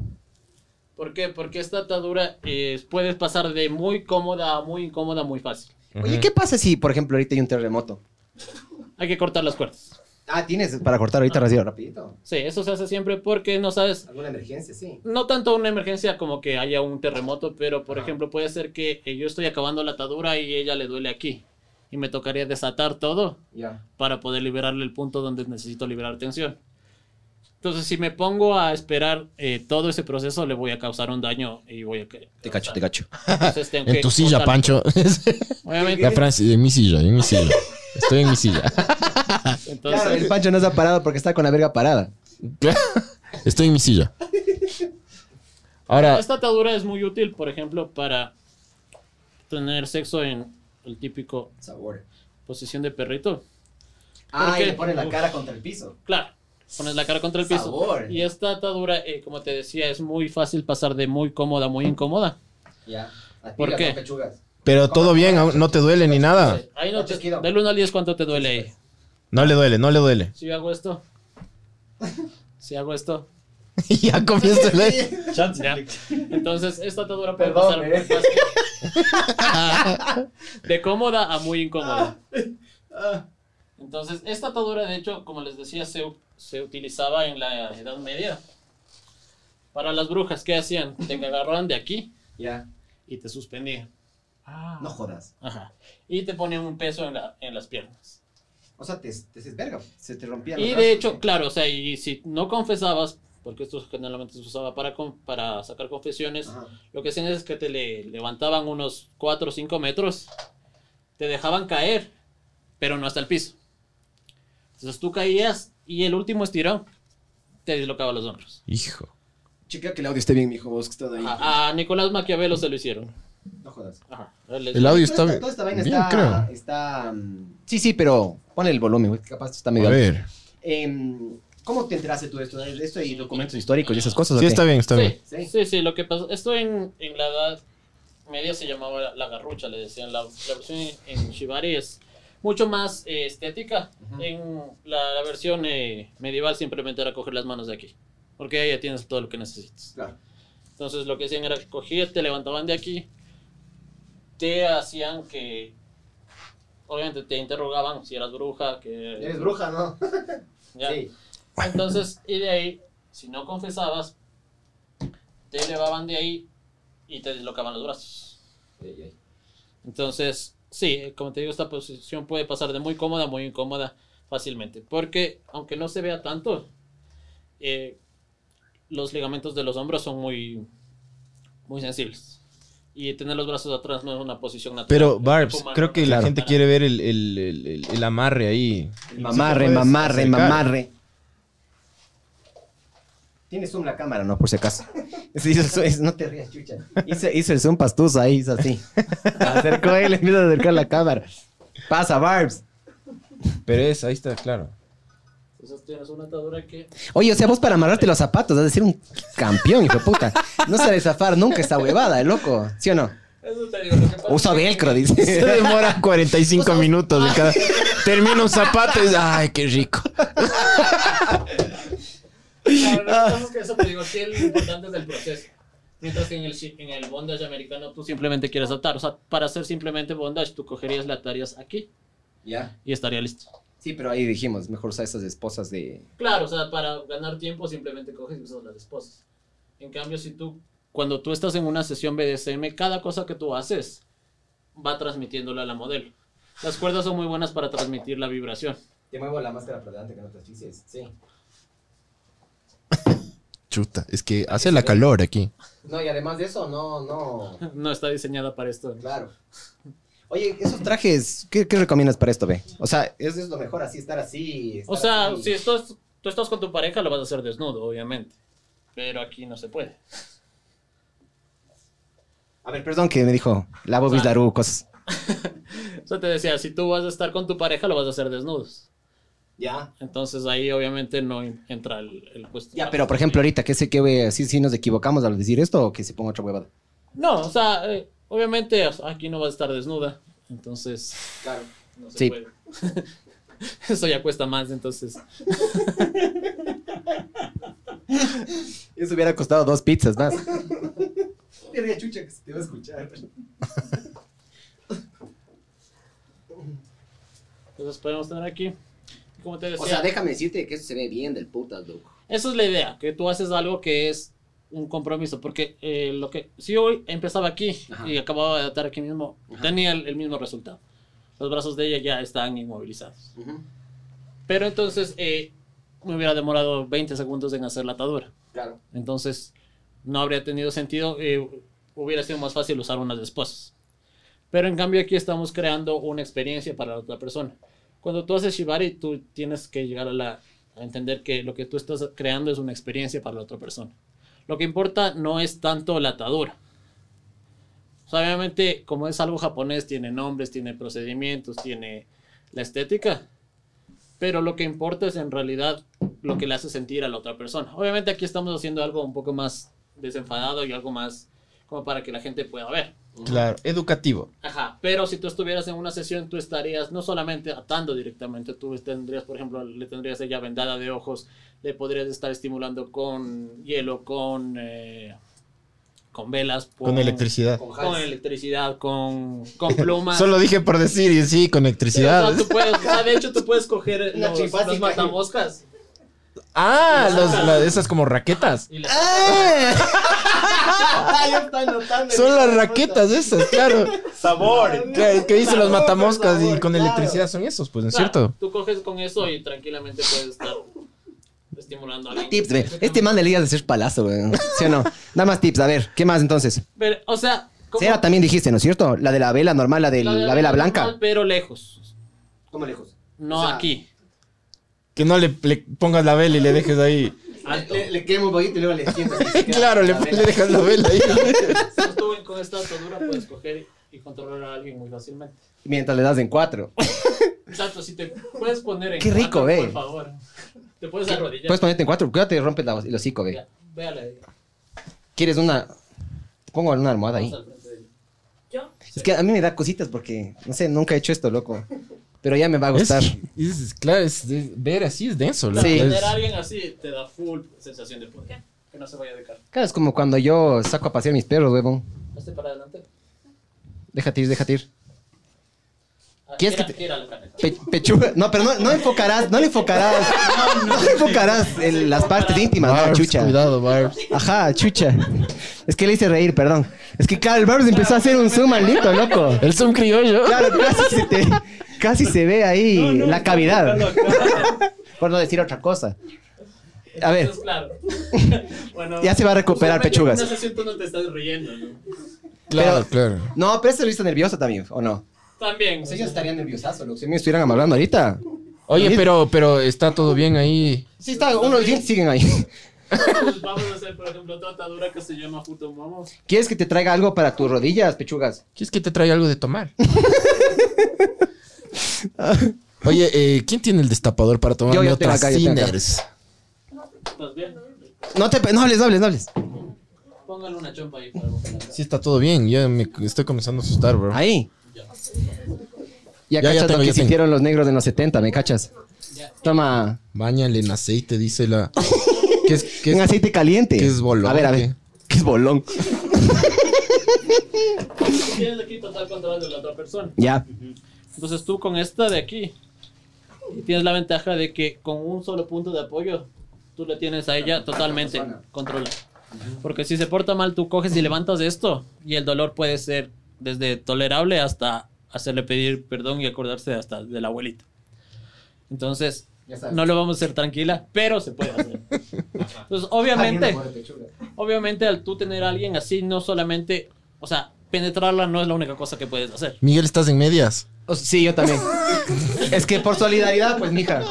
¿Por qué? Porque esta atadura eh, puedes pasar de muy cómoda a muy incómoda muy fácil. Oye, ¿qué pasa si, por ejemplo, ahorita hay un terremoto? Hay que cortar las cuerdas. Ah, tienes para cortar ahorita rápido, rapidito. Sí, eso se hace siempre porque no sabes, ¿Alguna emergencia? Sí. no tanto una emergencia como que haya un terremoto, pero por ejemplo puede ser que eh, yo estoy acabando la atadura y ella le duele aquí. Y me tocaría desatar todo Ya. para poder liberarle el punto donde necesito liberar tensión. Entonces, si me pongo a esperar eh, todo ese proceso, le voy a causar un daño y voy a... Te cacho, te cacho. Entonces, tengo En que tu silla, cortar- Pancho. Obviamente. La Francia, en mi silla, en mi silla. Estoy en mi silla. Entonces, Claro, el Pancho no se ha parado porque está con la verga parada. Estoy en mi silla. Ahora, Esta atadura es muy útil, por ejemplo, para tener sexo en el típico Sabor. posición de perrito. Ah, qué? y le pone la cara contra el piso. Claro, pones la cara contra el piso. Sabor. Y esta atadura, eh, como te decía, es muy fácil pasar de muy cómoda a muy incómoda. Ya. ¿Por qué? pechugas. pero todo bien, aún no te duele ni nada. Ahí no te, del 1 al 10, ¿cuánto te duele ahí? No le duele, no le duele. Si yo hago esto. Si hago esto. Ya comienza el... Ya. Entonces, esta atadura puede Perdón, pasar eh. muy fácil. de cómoda a muy incómoda. Entonces, esta atadura, de hecho, como les decía, se, se utilizaba en la Edad Media. Para las brujas, ¿qué hacían? Te agarraban de aquí Ya. y te suspendían. No jodas. Ajá. Y te ponían un peso en, la- en las piernas. O sea, te, te desverga. Se te rompía Y de hecho, claro, o sea, y si no confesabas, porque esto generalmente se usaba para, para sacar confesiones, Ajá. lo que hacían es que te le levantaban unos 4 o 5 metros, te dejaban caer, pero no hasta el piso. Entonces tú caías y el último estirón te dislocaba los hombros. Hijo. Chequea que el audio esté bien, mijo, vos que estás ahí. A, a Nicolás Maquiavelo se lo hicieron. No jodas. Ajá. Les- El audio está esta- Toda esta vaina bien, está, creo. está, mm, Sí, sí, pero pon el volumen, güey. Capaz está medio A alto. ver. Em, ¿Cómo te enteraste tú de esto? ¿De esto y documentos históricos y esas cosas? o Sí, qué? está bien, está bien. Sí, Sí. sí, sí, lo que pasó, esto en, en la edad media se llamaba la, la garrucha, le decían, la, la versión en, en Shibari es mucho más eh, estética, en la, la versión eh, medieval simplemente era coger las manos de aquí, porque ahí ya tienes todo lo que necesitas. Claro. Entonces lo que hacían era que te levantaban de aquí, te hacían que, obviamente te interrogaban si eras bruja, que... Eres bruja, ¿no? ya. Sí. Entonces, y de ahí, si no confesabas, te elevaban de ahí y te deslocaban los brazos. Entonces, sí, como te digo, esta posición puede pasar de muy cómoda a muy incómoda fácilmente. Porque, aunque no se vea tanto, eh, los ligamentos de los hombros son muy, muy sensibles. Y tener los brazos atrás no es una posición natural. Pero, El Barbs, humano creo que la gente quiere ver el, el- el- el- el amarre ahí. Mamarre, ¿Sí te puedes mamarre, acercar? mamarre. Tienes zoom la cámara, ¿no? Por si acaso. Sí, hizo el zoom- es- no te rías, chucha. Hizo, hizo el zoom pastuso ahí, hizo así. Acercó él, empieza a acercar la cámara. Pasa, Barbs. Pero es, ahí está, claro. Entonces tienes una atadura que... Oye, o sea, vos para amarrarte los zapatos has de ser un campeón, hijo de puta. No se zafar nunca esta huevada, el loco. ¿Sí o no? Eso te digo, lo que pasa Usa velcro, Se dice. demora 45 minutos de cada... Termina un zapato y... ¡Ay, qué rico! Claro, lo que eso te digo, lo importante es el proceso. Mientras que en el, en el bondage americano tú simplemente quieres atar. O sea, para hacer simplemente bondage, tú cogerías, le atarías aquí Ya. y estaría listo. Sí, pero ahí dijimos, mejor usar esas esposas de... Claro, o sea, para ganar tiempo simplemente coges y usas las esposas. En cambio, si tú, cuando tú estás en una sesión BDSM, cada cosa que tú haces va transmitiéndolo a la modelo. Las cuerdas son muy buenas para transmitir la vibración. Te muevo la máscara para adelante que no te asfixies. Sí. Chuta, es que hace la calor aquí. No, y además de eso, no, no... No está diseñada para esto. Claro. Oye, esos trajes, ¿qué, qué recomiendas para esto, ve? O sea, ¿es, es lo mejor así, estar así? O sea, así? si estás, tú estás con tu pareja, lo vas a hacer desnudo, obviamente. Pero aquí no se puede. A ver, perdón que me dijo la Bobis O sea, Larú, cosas. Eso te decía, si tú vas a estar con tu pareja, lo vas a hacer desnudos. Ya. Entonces ahí obviamente no en- entra el, el cuestión. Ya, pero por ejemplo, ahorita, ¿qué sé que, güey? ¿Sí, sí nos equivocamos al decir esto o que se ponga otra huevada? No, o sea, eh, obviamente aquí no vas a estar desnuda. Entonces Claro. no se Sí. puede. Eso ya cuesta más, entonces. Eso hubiera costado dos pizzas más. Verga chucha que se te va a escuchar. Entonces podemos tener aquí. Como te decía, O sea, déjame decirte que eso se ve bien del putas, loco. Esa es la idea, que tú haces algo que es un compromiso, porque eh, lo que si hoy empezaba aquí Ajá. y acababa de atar aquí mismo, Ajá. tenía el, el mismo resultado. Los brazos de ella ya estaban inmovilizados. Pero entonces eh, me hubiera demorado 20 segundos en hacer la atadura. Claro. Entonces no habría tenido sentido, eh, hubiera sido más fácil usar unas esposas. Pero en cambio aquí estamos creando una experiencia para la otra persona. Cuando tú haces Shibari, tú tienes que llegar a, la, a entender que lo que tú estás creando es una experiencia para la otra persona. Lo que importa no es tanto la atadura. O sea, obviamente, como es algo japonés, tiene nombres, tiene procedimientos, tiene la estética. Pero lo que importa es en realidad lo que le hace sentir a la otra persona. Obviamente aquí estamos haciendo algo un poco más desenfadado y algo más como para que la gente pueda ver. Claro, educativo. Ajá, pero si tú estuvieras en una sesión, tú estarías no solamente atando directamente, tú tendrías, por ejemplo, le tendrías ella vendada de ojos, le podrías estar estimulando con hielo, con, eh, con velas, Con electricidad. con electricidad, con, con plumas. Solo dije por decir y sí, con Sí, o electricidad. sea, tú puedes, o sea, de hecho, tú puedes coger Una los, los matamoscas Ah, los, la- esas como raquetas. y le- Son las raquetas esas, claro. Sabor. Que, que dicen los matamoscas y con electricidad son esos, pues, ¿no es Claro, cierto? Tú coges con eso y tranquilamente puedes estar estimulando a alguien. Tips, ve. Este man le ligas de ser palazo, güey. ¿Sí o no? Nada más tips. A ver, ¿qué más entonces? Pero, o sea, Cera también dijiste, ¿no es cierto? La de la vela normal, la de la, de vela blanca. normal, pero lejos. ¿Cómo lejos? No O sea, aquí. Que no le, le pongas la vela y le dejes ahí. Alto. Le, quemo un poquito y luego le siento. Claro, le, le dejas la vela ahí. Si tú con esta atadura puedes coger y controlar a alguien muy fácilmente. Mientras le das en cuatro. Exacto, si te puedes poner en Qué rico, cuatro, ve. Por favor. Te puedes arrodillar. Puedes ponerte en cuatro. Cuídate y rompes la- el hocico, ve. Ya, véale. ¿Quieres una...? Te pongo una almohada ahí. Al ella. Es que a mí me da cositas porque, no sé, nunca he hecho esto, loco. Pero ya me va a Es, gustar. es- claro, es, es- ver así es denso. loco. Sí. Es- Tener a alguien así te da full sensación de poder. Que no se vaya de cara. Claro, es como cuando yo saco a pasear mis perros, huevón. Hazte para adelante. Déjate ir, déjate ir. ¿Quieres que te-. Pe- pechuga. No, pero no, no enfocarás, no le enfocarás. No le enfocarás en las partes íntimas, no, chucha. Cuidado, Barbs. Ajá, chucha. Es que le hice reír, perdón. Es que claro, el Barbs empezó a hacer un zoom maldito, loco. El zoom criollo. Claro, casi se, te- casi se ve ahí la cavidad. Por no decir otra cosa. A ver, Entonces, claro. Bueno, Ya se va a recuperar, pechugas. En una sesión tú no te estás riendo, ¿no? Claro, Pero- claro. no, pero ese lo hizo nervioso también, ¿o no? También. Pues ellos estarían nerviosazo. Si me estuvieran amarrando ahorita. Oye, pero, pero está todo bien ahí. Sí, está, unos dientes siguen ahí. Vamos a hacer, por ejemplo, otra atadura que se llama Futomomo. ¿Quieres que te traiga algo para tus rodillas, pechugas? ¿Quieres que te traiga algo de tomar? Oye, eh, ¿quién tiene el destapador para tomar Yo, yo tengo otras acá, yo tengo acá. Sinners? ¿Estás bien? No te, no hables, no hables, no hables. Póngale una chompa ahí para. Sí, está todo bien. Ya me estoy comenzando a asustar, bro. Ahí. Ya. Ya, Ya, ya cachas tengo, lo que sintieron los negros de los 70, ¿me cachas? Toma Báñale en aceite, dice la. ¿Qué es, qué es- aceite caliente. qué es bolón, A ver, a ver. qué? ¿Qué es bolón? Tienes aquí total control de la otra persona. Ya. Entonces tú con esta de aquí tienes la ventaja de que con un solo punto de apoyo tú le tienes a ella totalmente controlada. Porque si se porta mal tú coges y levantas esto y el dolor puede ser desde tolerable hasta hacerle pedir perdón y acordarse hasta de la abuelita. Entonces Ya sabes. no lo vamos a hacer tranquila, pero se puede hacer. Entonces obviamente, obviamente al tú tener a alguien así no solamente, o sea, penetrarla no es la única cosa que puedes hacer. Miguel, estás en medias. O- Sí, yo también. es que por solidaridad, pues, mija.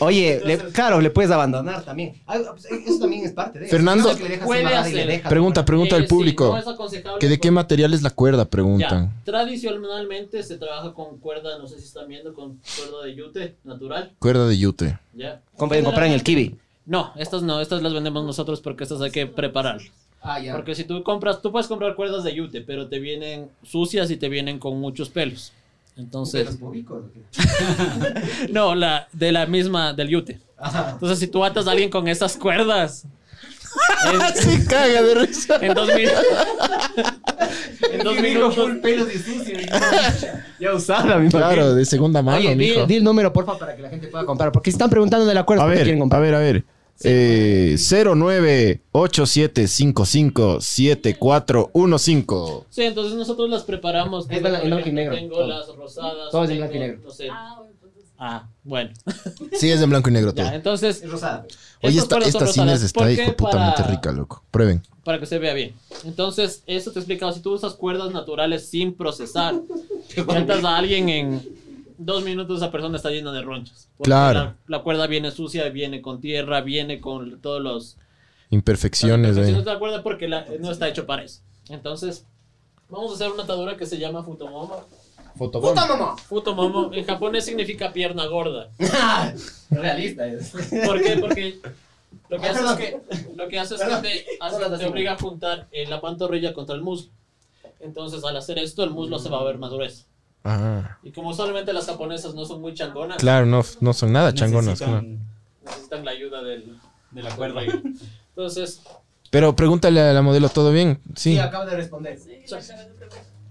Oye, le- claro, le puedes abandonar también. Ah, pues, Eso también es parte de Fernando, le dejas- Pregunta, pregunta Eh, al sí, público. no es aconsejable ¿Que ¿De qué material es la cuerda? Preguntan. Ya, tradicionalmente se trabaja con cuerda, no sé si están viendo, con cuerda de yute natural. Cuerda de yute. Ya. Pueden comprar en el kiwi. No, estas no, estas las vendemos nosotros porque estas hay que prepararlas. Ah, ya. Porque si tú compras, tú puedes comprar cuerdas de yute, pero te vienen sucias y te vienen con muchos pelos. Entonces, no, la de la misma del yute. Entonces, si tú atas a alguien con esas cuerdas, en, Se caga de risa. en dos minutos, en dos minutos, pelos de sucio. ya usada, mi Claro, de segunda mano, Oye, di, mijo. di el número, porfa, para que la gente pueda comprar. Porque si están preguntando de la cuerda, A ¿por qué ver, quieren a comprar? ver, a ver. Eh, 0987557415. Sí, entonces nosotros las preparamos. Es en blanco y negro, Tengo todo. las rosadas. Todo es en blanco y negro. no sé. Ah, bueno. Sí, es en blanco y negro todo. ya, entonces, Es rosada. Oye, esta, esta cines está ¿Por hijo putamente Para- rica, loco. Prueben. Para que se vea bien. Entonces, esto te he explicado. Si tú usas cuerdas naturales sin procesar, atas a alguien en dos minutos, esa persona está llena de ronchas. Porque Claro. La, la cuerda viene sucia, viene con tierra, viene con todos los Imperfecciones, Si no eh. te acuerdas porque la- no está hecho para eso. Entonces, vamos a hacer una atadura que se llama futomomo. ¡Puta mamá! Futomomo en japonés significa pierna gorda. Realista es. ¿Por qué? Porque lo que hace es que, lo que, hace es que te, hace- te obliga a juntar eh, la pantorrilla contra el muslo. Entonces, al hacer esto, el muslo se va a ver más grueso. Ah, Y como solamente las japonesas no son muy changonas, claro, no, no son nada changonas. Necesitan claro. necesitan la ayuda del, de la cuerda. Entonces, Pero pregúntale a la modelo, ¿todo bien? Sí. Sí, acabo de responder. sea,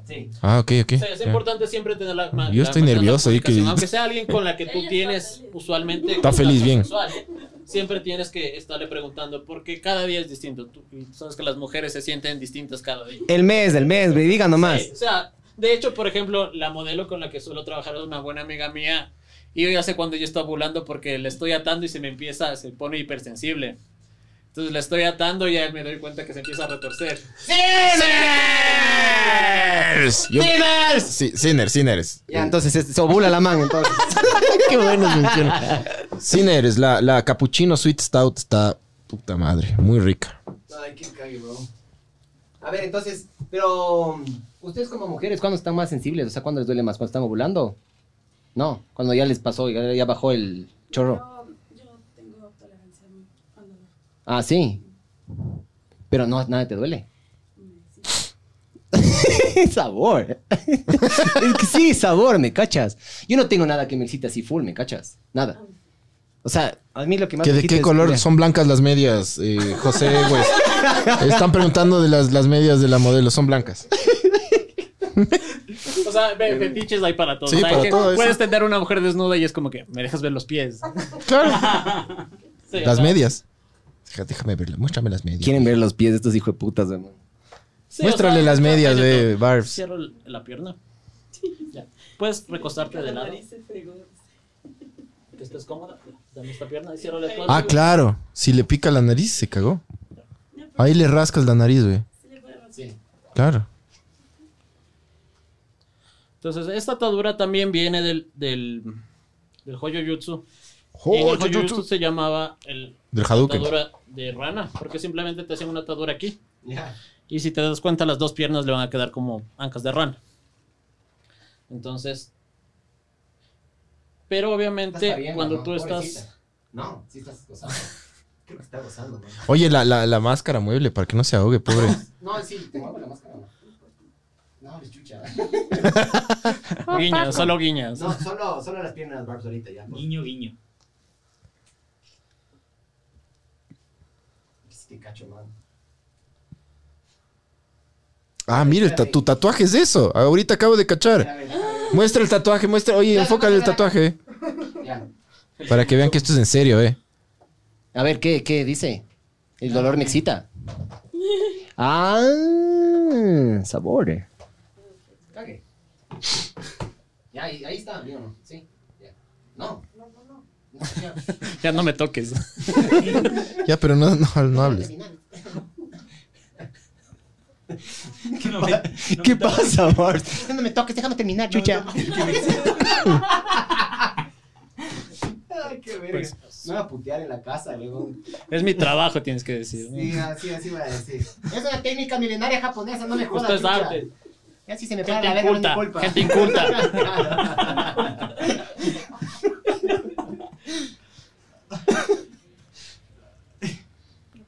Sí. Ah, ok, ok. Sí, es Ya. importante siempre tener la. ma- Yo la estoy nervioso ahí que- Aunque sea alguien con la que tú tienes usualmente. Está feliz, bien. sexual, siempre tienes que estarle preguntando porque cada día es distinto. Tú y sabes que las mujeres se sienten distintas cada día. El mes, el mes, me diga nomás. Sí, o sea, de hecho, por ejemplo, la modelo con la que suelo trabajar es una buena amiga mía. Y yo ya sé cuando yo estoy ovulando porque le estoy atando y se me empieza, se pone hipersensible. Entonces le estoy atando y ya me doy cuenta que se empieza a retorcer. Sinners. Yo- Sí, Sinners, Sinners. Ya, entonces es- se ovula la mano, entonces. Qué buenos menciones. Sinners, la, la cappuccino sweet stout está puta madre, muy rica. Ay, qué cague, bro. A ver, entonces, pero ustedes como mujeres, ¿cuándo están más sensibles? O sea, ¿cuándo les duele más? ¿Cuando están ovulando? No, cuando ya les pasó, ya, ya bajó el chorro. Yo, yo tengo tolerancia al dolor. Ah, sí. Pero no, nada te duele. sabor. sí, sabor, ¿me cachas? Yo no tengo nada que me excite así full, ¿me cachas? Nada. O sea, a mí lo que más ¿Que me ¿De qué es- color mira, son blancas las medias, eh, José? Están preguntando de las, las medias de la modelo, son blancas. O sea, ve- fetiches hay para todo. Sí, O sea, para que todo eso. Puedes tener una mujer desnuda y es como que me dejas ver los pies. Claro. Sí, Las medias. Déjame verlas, muéstrame las medias. Quieren ver los pies de estos hijos de putas, hermano. sí, o Muéstrale sea, las medias, de. Barbs. Cierro la pierna. Ya. Puedes recostarte de La lado. Que estés cómoda. Dame esta pierna y cierro la espalda. Ah, claro. Si le pica la nariz, se cagó. Ahí le rascas la nariz, güey. Sí. Claro. Entonces, esta atadura también viene del, del, del Hoyo Jutsu. Y el Hoyo Jutsu se llamaba el, Del Hadouken. atadura de rana, porque simplemente te hacen una atadura aquí. Y si te das cuenta, las dos piernas le van a quedar como ancas de rana. Entonces. Pero obviamente, cuando tú estás. No, sí estás gozando. Creo que está gozando, man. Oye, la, la, la máscara mueble para que no se ahogue, pobre. No, sí, te muevo la máscara. No, es chucha. Guiñas, solo guiñas. No, solo, solo las piernas, Barbs, ahorita ya. por- Guiño, guiño. Sí, te cacho, man. Ah, mira, el ta- tu tatuaje es eso. Ahorita acabo de A cachar. ver, a ver. Muestra el tatuaje, muestra. Oye, enfócale el tatuaje. Ya. Para que vean que esto es en serio, eh. A ver, ¿qué, qué dice? El dolor me excita. Ah, sabor. Cague. Ya, ahí, ahí está, ¿bien o no? Sí. Ya. No. No, no, no. ya. Ya no me toques. Ya, pero no, no, no hables. No me- no ¿Qué me toques. pasa, Bart? No me toques, déjame terminar, chucha. Ay, qué verga. Pues, me va a putear en la casa, luego. Es mi trabajo, tienes que decir. ¿no? Sí, así, así voy a decir. Es una técnica milenaria japonesa, no me jodas. Justo es chucha. arte. Ya si se me para Gente la verga, no inculta. culpa. Gente inculta.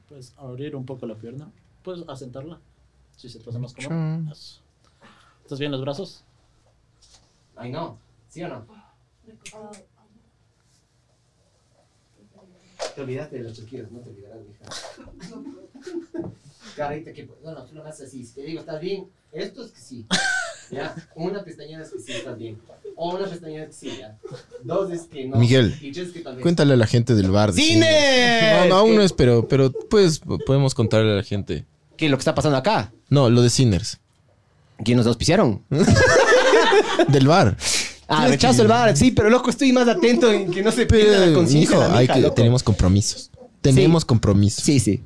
Puedes abrir un poco la pierna. Puedes asentarla. Si se te hace más cómodo. Eso. ¿Estás bien los brazos? Ay, no. ¿Sí o no? Te olvidaste de los chasquidos, no te olvidarás, mija. Carita, que. No, no, tú lo haces así. Si te digo, ¿estás bien? Esto es que sí. Ya. Una pestañada es que sí, estás bien. O una pestañada es que sí, ya. Dos es que no. Miguel, Y tres que. Cuéntale a la gente del bar. de ¡Cine! No, no, aún no es, pero, pero pues podemos contarle a la gente. ¿Qué es lo que está pasando acá? No, lo de Sinners. ¿Quién nos auspiciaron? Del bar. Ah, rechazo el bar, sí, pero loco, estoy más atento en que no se pierda la conciencia. hijo, hay que, loco. tenemos compromisos. Tenemos compromisos Sí, sí.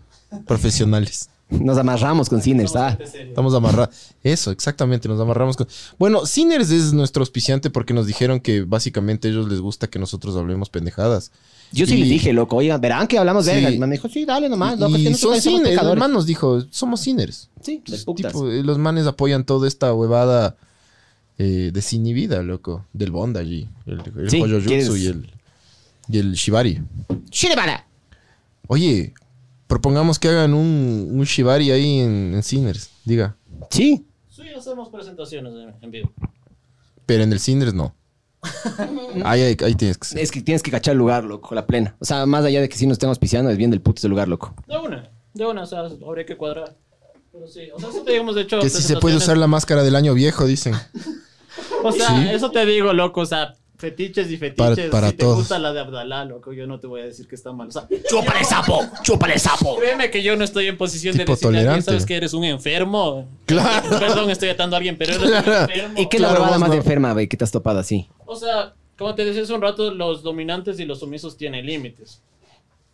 profesionales. Nos amarramos con Sinners, ah. Estamos amarrados. Eso, exactamente, nos amarramos con. Bueno, Sinners es nuestro auspiciante porque nos dijeron que básicamente a ellos les gusta que nosotros hablemos pendejadas. Yo sí Y- les dije, loco, oigan, verán que hablamos Sí. El man me dijo, sí, dale nomás, loco, que y nosotros son Sinners. El man nos dijo, somos Sinners. Sí, de putas. Tipo, eh, los manes apoyan toda esta huevada eh, desinhibida, loco, del bondage, el, el Sí, ¿quieres? y el, y el Shibari. ¡Shiribara! Oye, propongamos que hagan un, un Shibari ahí en, en Sinners, diga. Sí. Sí, hacemos presentaciones en, en vivo. Pero en el Sinners no. ahí, ahí, ahí tienes que ser. Es que tienes que cachar el lugar, loco, la plena. O sea, más allá de que sí nos estemos piciando, es bien del puto ese lugar, loco. De una, de una, o sea, habría que cuadrar. Pero sí, o sea, eso te digamos, de hecho. Que si se puede usar la máscara del año viejo, dicen. O sea, Sí. eso te digo, loco, o sea, fetiches y fetiches. Para- para si te todos. gusta la de Abdalá, loco, yo no te voy a decir que está mal. O sea, ¡Chúpale sapo! ¡Chúpale sapo! créeme que yo no estoy en posición Tipo de decirle a alguien, tolerante. sabes que eres un enfermo. Claro. Perdón, estoy atando a alguien, pero eres un Claro. enfermo. ¿Y qué es la Claro, huevada vos más no. enferma, güey, que te has topado así? O sea, como te decía hace un rato, los dominantes y los sumisos tienen límites.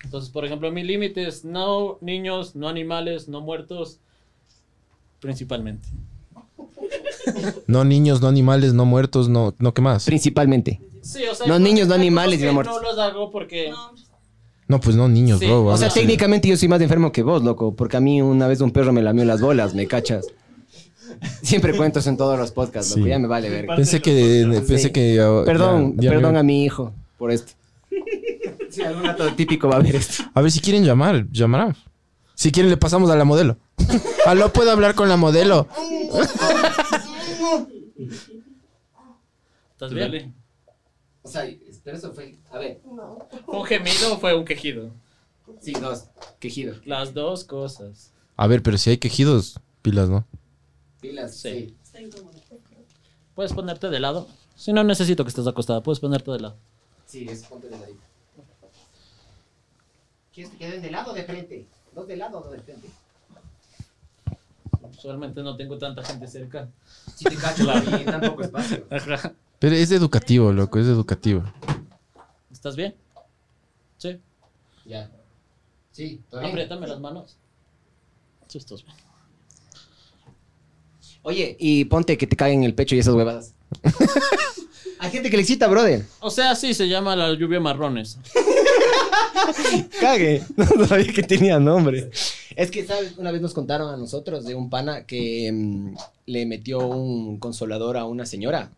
Entonces, por ejemplo, mi límite es no niños, no animales, no muertos, principalmente. No niños, no animales, no muertos, no, no ¿qué más? Principalmente. Sí, o sea, No niños, no animales no muertos. No los hago porque... No, pues no niños, Sí, bro. o sea, técnicamente yo soy más enfermo que vos, loco, porque a mí una vez un perro me lamió las bolas, ¿me cachas? Siempre cuento eso en todos los podcasts, loco, Sí. ya me vale verga. Pensé que, pensé Sí. que Perdón, ya- ya perdón me- a mi hijo por esto. Sí, algún rato típico va a haber esto. A ver si quieren llamar, llamarán. Si quieren le pasamos a la modelo. Aló, puedo hablar con la modelo. ¿Estás bien? O sea, pero eso fue, a ver, ¿Fue un gemido o fue un quejido? sí, dos, quejido. Las dos cosas. A ver, pero si hay quejidos, pilas, ¿no? Pilas, Sí. ¿Puedes ponerte de lado? Si no necesito que estés acostada, puedes ponerte de lado. Sí, es ponte de ladito. ¿Quieres que queden de lado o de frente? Dos de lado o dos de frente. Usualmente no tengo tanta gente cerca. Si te cacho, tan poco espacio. Ajá. Pero es educativo, loco, es educativo. ¿Estás bien? Sí. Ya. Sí, bien. Apriétame las manos. Sí, estás bien. Oye, y ponte que te caguen en el pecho y esas huevadas. Hay gente que le excita, brother. O sea, sí, se llama la lluvia marrones. Cague. No sabía que tenía nombre. Es que, ¿sabes? Una vez nos contaron a nosotros de un pana que mm, le metió un consolador a una señora.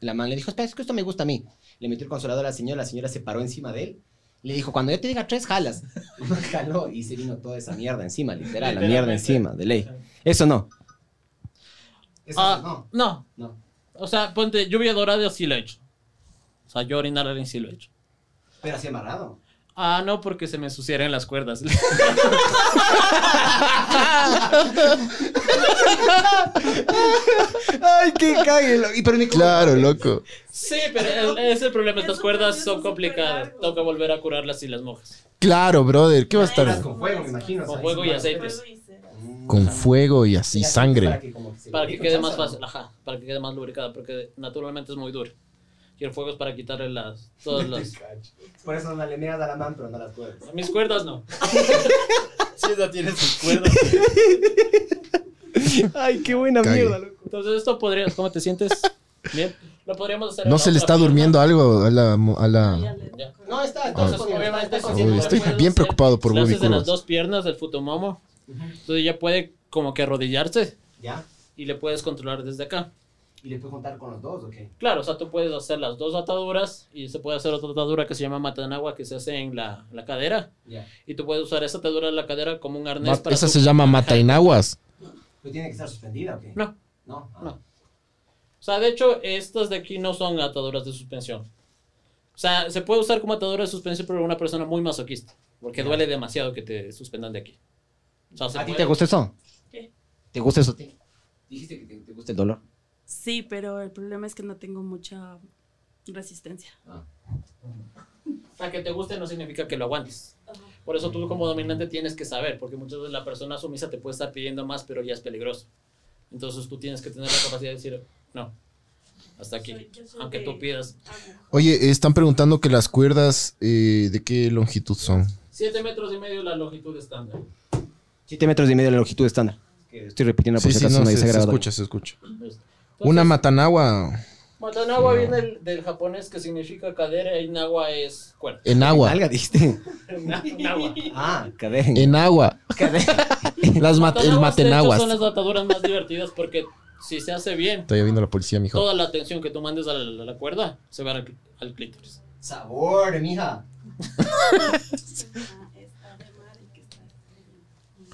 La man le dijo, espera, es que esto me gusta a mí. Le metió el consolador a la señora, la señora se paró encima de él. Le dijo, cuando yo te diga tres, jalas. Jaló y se vino toda esa mierda encima, literal, la mierda encima, de ley. Eso no. Eso Ah, no. No. O sea, ponte lluvia dorada sí lo he hecho. O sea, yo orinar sí lo he hecho. Pero así amarrado. Ah, no, porque se me ensuciaron las cuerdas. Ay, qué cague. lo- Y pero ni cómo- Claro, loco. sí, pero el- es el problema. Estas cuerdas son complicadas. Toca volver a curarlas si las mojas. Claro, brother. ¿Qué va a estar? con fuego, me imagino. Con fuego y aceites. Y. Con fuego y así para sangre. Para que quede más fácil. Ajá, para que quede más lubricada. Porque naturalmente es muy duro. Y el fuego es para quitarle las... Todas las... Por eso no le niegas a la man, pero no las puedes. Mis cuerdas no. Sí, no tiene sus cuerdas. Ay, qué buena Cague. mierda, loco. Entonces esto podría... ¿Cómo te sientes? Bien. Lo podríamos hacer... ¿No se le está pierna. durmiendo algo a la... mo- A la... No, está, Entonces, está obviamente, Uy, lo estoy bien preocupado por Bobby en las Curvas. dos piernas del futomomo. Entonces ya puede como que arrodillarse Ya. y le puedes controlar desde acá. ¿Y le puedes juntar con los dos o qué? Claro, o sea, tú puedes hacer las dos ataduras y se puede hacer otra atadura que se llama matanagua que se hace en la, la cadera. Ya. Y tú puedes usar esa atadura de la cadera como un arnés para... Esa tu- se llama matainaguas. ¿Pero tiene que estar suspendida o qué? No, No. Ah. no. O sea, de hecho, estas de aquí no son ataduras de suspensión. O sea, se puede usar como atadura de suspensión pero una persona muy masoquista. Porque duele demasiado que te suspendan de aquí. O sea, se ¿A ti puede- te gusta eso? ¿Qué? ¿Te gusta eso a ti? Dijiste que te, te gusta el dolor. Sí, pero el problema es que no tengo mucha resistencia. O sea, que te guste no significa que lo aguantes. Por eso tú como dominante tienes que saber, porque muchas veces la persona sumisa te puede estar pidiendo más, pero ya es peligroso. Entonces tú tienes que tener la capacidad de decir, no, hasta aquí, Soy- yo soy aunque de- tú pidas. Oye, están preguntando que las cuerdas, eh, ¿de qué longitud son? 7 metros y medio la longitud estándar. 7 metros y medio de longitud estándar. Estoy repitiendo por Sí, si sí, acaso no, nadie se, se escucha, se escucha. Entonces, Una Matanawa Matanawa viene del, del japonés que significa cadera y Nawa es cuerpo. en agua. Alga, dijiste. Nawa. Ah, cadena. En agua. Las mat- el matenaguas. son las ataduras más divertidas porque si se hace bien, Estoy viendo la policía, mijo. toda la atención que tú mandes a la, a la cuerda se va al, al clítoris. Sabor, mija. Está de mar y que está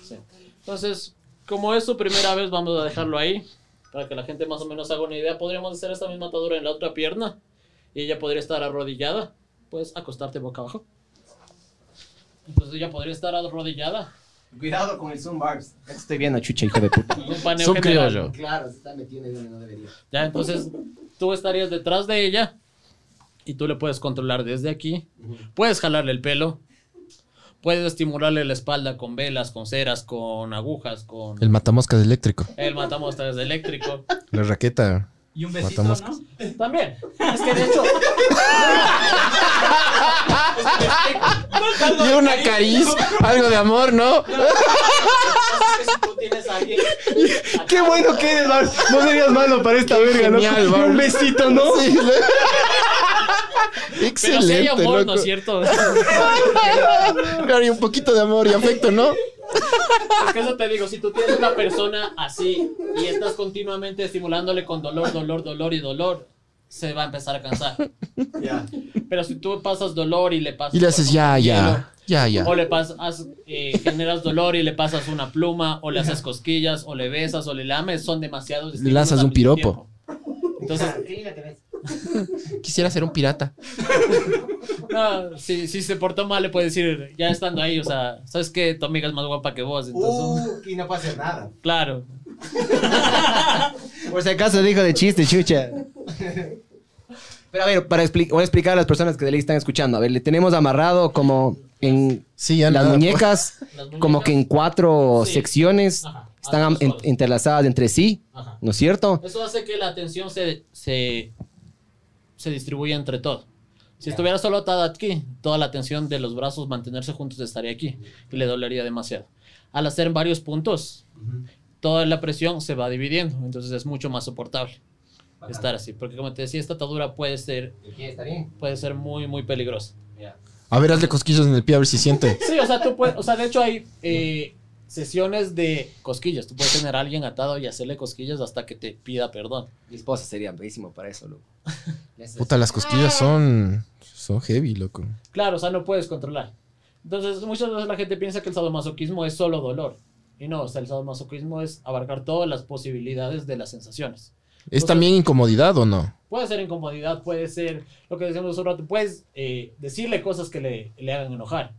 Sí. Entonces, como es su primera vez, vamos a dejarlo ahí para que la gente más o menos haga una idea. Podríamos hacer esta misma atadura en la otra pierna y ella podría estar arrodillada. Puedes acostarte boca abajo. Entonces ella podría estar arrodillada. Cuidado con el Zoom Barbs. Estoy viendo, chucha, hijo de puta. Un paneo general. criollo. Claro, se está metiendo donde no debería. Ya, entonces tú estarías detrás de ella y tú le puedes controlar desde aquí. Puedes jalarle el pelo. Puedes estimularle la espalda con velas, con ceras, con agujas, con El matamoscas eléctrico. el matamostas eléctrico. La raqueta. Y un besito, Matamoscas. ¿no? También. Es que de hecho. Y una cariz. Algo de amor, ¿no? si tú tienes a alguien. Qué bueno que eres. No serías malo para esta verga, ¿no? un besito, ¿no? Sí. Pero si hay Excelente, amor, loco. ¿no es cierto? Claro, y un poquito de amor y afecto, ¿no? Es que eso te digo, si tú tienes una persona así y estás continuamente estimulándole con dolor, dolor, dolor y dolor, se va a empezar a cansar. Ya. Pero si tú pasas dolor y le pasas. Y le haces ya, ya. Ya, ya. O le pasas, eh, generas dolor y le pasas una pluma, o le haces cosquillas, o le besas, o le lames, son demasiados. Le lanzas un piropo. tiempo. Entonces, Quisiera ser un pirata. no, si, si se portó mal, le puedes decir, ya estando ahí, o sea, sabes que tu amiga es más guapa que vos, entonces, Uh, aquí no puede hacer nada. claro. Por si acaso dijo de chiste, chucha. Pero a ver, para expli- voy a explicar a las personas que de ley están escuchando. A ver, le tenemos amarrado como en Sí, ya las nada, muñecas, Las como que en cuatro Sí. secciones. Ajá, Están en- entrelazadas entre sí, Ajá. ¿no es cierto? Eso hace que la atención se, se, se distribuya entre todo. Si estuviera solo atada aquí, toda la atención de los brazos mantenerse juntos estaría aquí y le dolería demasiado. Al hacer varios puntos, toda la presión se va dividiendo, entonces es mucho más soportable estar así. Porque como te decía, esta atadura puede ser, puede ser muy, muy peligrosa. A ver, hazle cosquillos en el pie a ver si siente. Sí, o sea, tú puedes, o sea, de hecho hay eh, sesiones de cosquillas. Tú puedes tener a alguien atado y hacerle cosquillas hasta que te pida perdón. Mi esposa sería buenísimo para eso, loco. Puta, las cosquillas son. Son heavy, loco. Claro, o sea, no puedes controlar. Entonces, muchas veces la gente piensa que el sadomasoquismo es solo dolor. Y no, o sea, el sadomasoquismo es abarcar todas las posibilidades de las sensaciones. ¿Es O sea- también incomodidad o no? Puede ser incomodidad, puede ser lo que decíamos hace un rato, puedes eh, decirle cosas que le, le hagan enojar.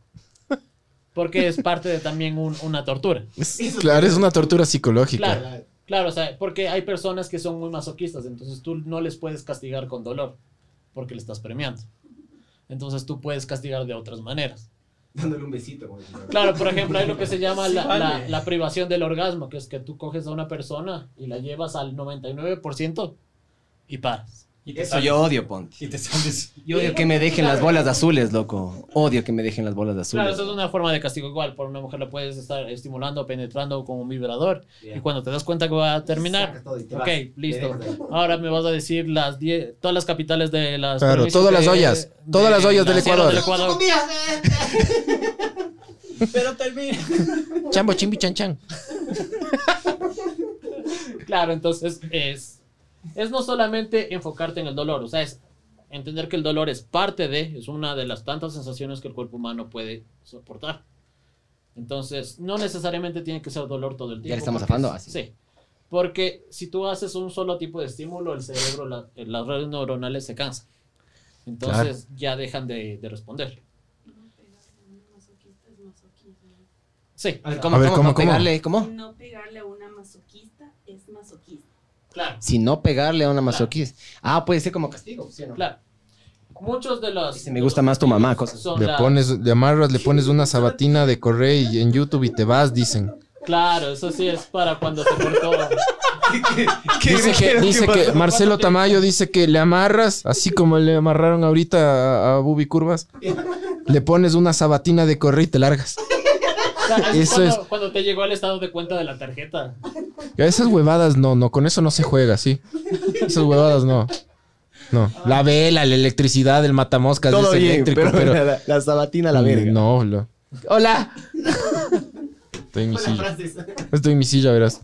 Porque es parte de también un- una tortura. Es- claro, es una tortura psicológica. Claro, claro, o sea, porque hay personas que son muy masoquistas, entonces tú no les puedes castigar con dolor, porque le estás premiando. Entonces tú puedes castigar de otras maneras. Dándole un besito. como. Claro, por ejemplo, hay lo que se llama la, vale. la- la privación del orgasmo, que es que tú coges a una persona y la llevas al 99% y paras. Y te Eso sales- yo odio, Ponte. Y te sales. Yo odio que me dejen las bolas azules, loco. Odio que me dejen las bolas Claro, azules. eso es una forma de castigo igual. Por una mujer la puedes estar estimulando, penetrando con un vibrador. Y cuando te das cuenta que va a terminar, te ok, vas. listo. Ahora me vas a decir las 10, todas las capitales de las. Claro, todas las de- ollas, todas las ollas la del Sierra Ecuador. Pero termina. Chambo, chimbi, chan, chan. Claro, entonces es, es no solamente enfocarte en el dolor, o sea, es entender que el dolor es parte de, es una de las tantas sensaciones que el cuerpo humano puede soportar. Entonces, no necesariamente tiene que ser dolor todo el tiempo. le estamos zafando, así. Sí. Porque si tú haces un solo tipo de estímulo, el cerebro, la- las redes neuronales se cansan. Entonces ya dejan de, de responder. Masoquista es masoquismo. Sí, A ver, ¿cómo, A ver, cómo, ¿cómo, no cómo? pegarle? ¿Cómo? No pegarle a una masoquista es masoquista. Claro. Si no pegarle a una masoquista. Ah, puede ser como castigo, ¿sí o no? Claro. Muchos de los. Dice, me gusta más tu mamá, cosas. son Le la- pones, le amarras, le pones una sabatina de correo y en YouTube y te vas, dicen. Claro, eso sí es para cuando se cortó. Dice que, dice que Marcelo Tamayo dice que le amarras, así como le amarraron ahorita a, a Bubi Curvas, le pones una sabatina de correo y te largas. Sea, eso es Eso cuando, es- cuando te llegó el estado de cuenta de la tarjeta. Esas huevadas no, no, con eso no se juega, sí. Esas huevadas no. No. La vela, la electricidad, el matamoscas, Todo es bien, eléctrico, pero, pero. la, la sabatina la verga. No, lo- Hola. Estoy en mi silla. Estoy en mi silla, verás.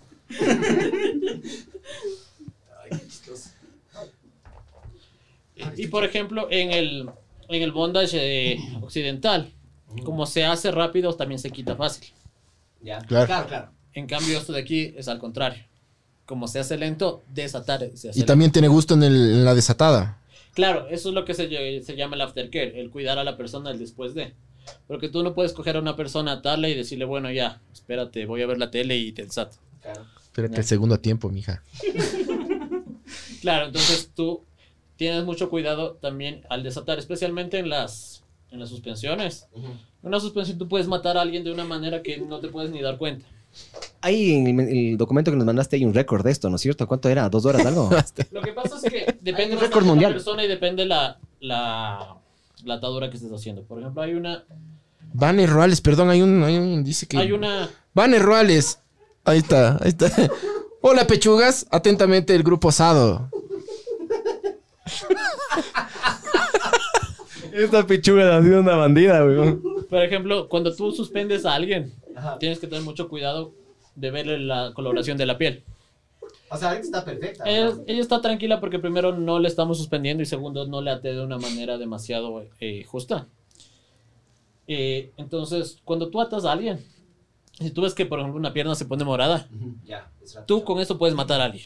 Y por ejemplo, en el, en el bondage eh, occidental, como se hace rápido, también se quita fácil. Ya. Claro. claro. En cambio, esto de aquí es al contrario. Como se hace lento, desatar se hace Y también tiene gusto en, el- en la desatada. Claro, eso es lo que se, se llama el aftercare, el cuidar a la persona el después de. Porque tú no puedes coger a una persona, atarla y decirle, bueno, ya, espérate, voy a ver la tele y te desato. Espérate el segundo tiempo, mija. Claro, entonces tú tienes mucho cuidado también al desatar, especialmente en las, en las suspensiones. En una suspensión tú puedes matar a alguien de una manera que no te puedes ni dar cuenta. Ahí en el, el documento que nos mandaste hay un récord de esto, ¿no es cierto? ¿Cuánto era? ¿Dos horas algo? Lo que pasa es que depende de la mundial. persona y depende la, la, la atadura que estés haciendo. Por ejemplo, hay una, Vanes Ruales, perdón, hay un, hay un, dice que. hay una, Vanes Ruales. Ahí está, ahí está. Hola, pechugas. Atentamente, el grupo Sado. Esta pichuga ha sido una bandida, weón. por ejemplo, cuando tú suspendes a alguien, tienes que tener mucho cuidado de ver la coloración de la piel. O sea, ahorita está perfecta. Ella, ella está tranquila porque primero no le estamos suspendiendo y segundo no le até de una manera demasiado eh, justa. Eh, entonces, cuando tú atas a alguien, si tú ves que por ejemplo una pierna se pone morada, Ya, tú con eso puedes matar a alguien.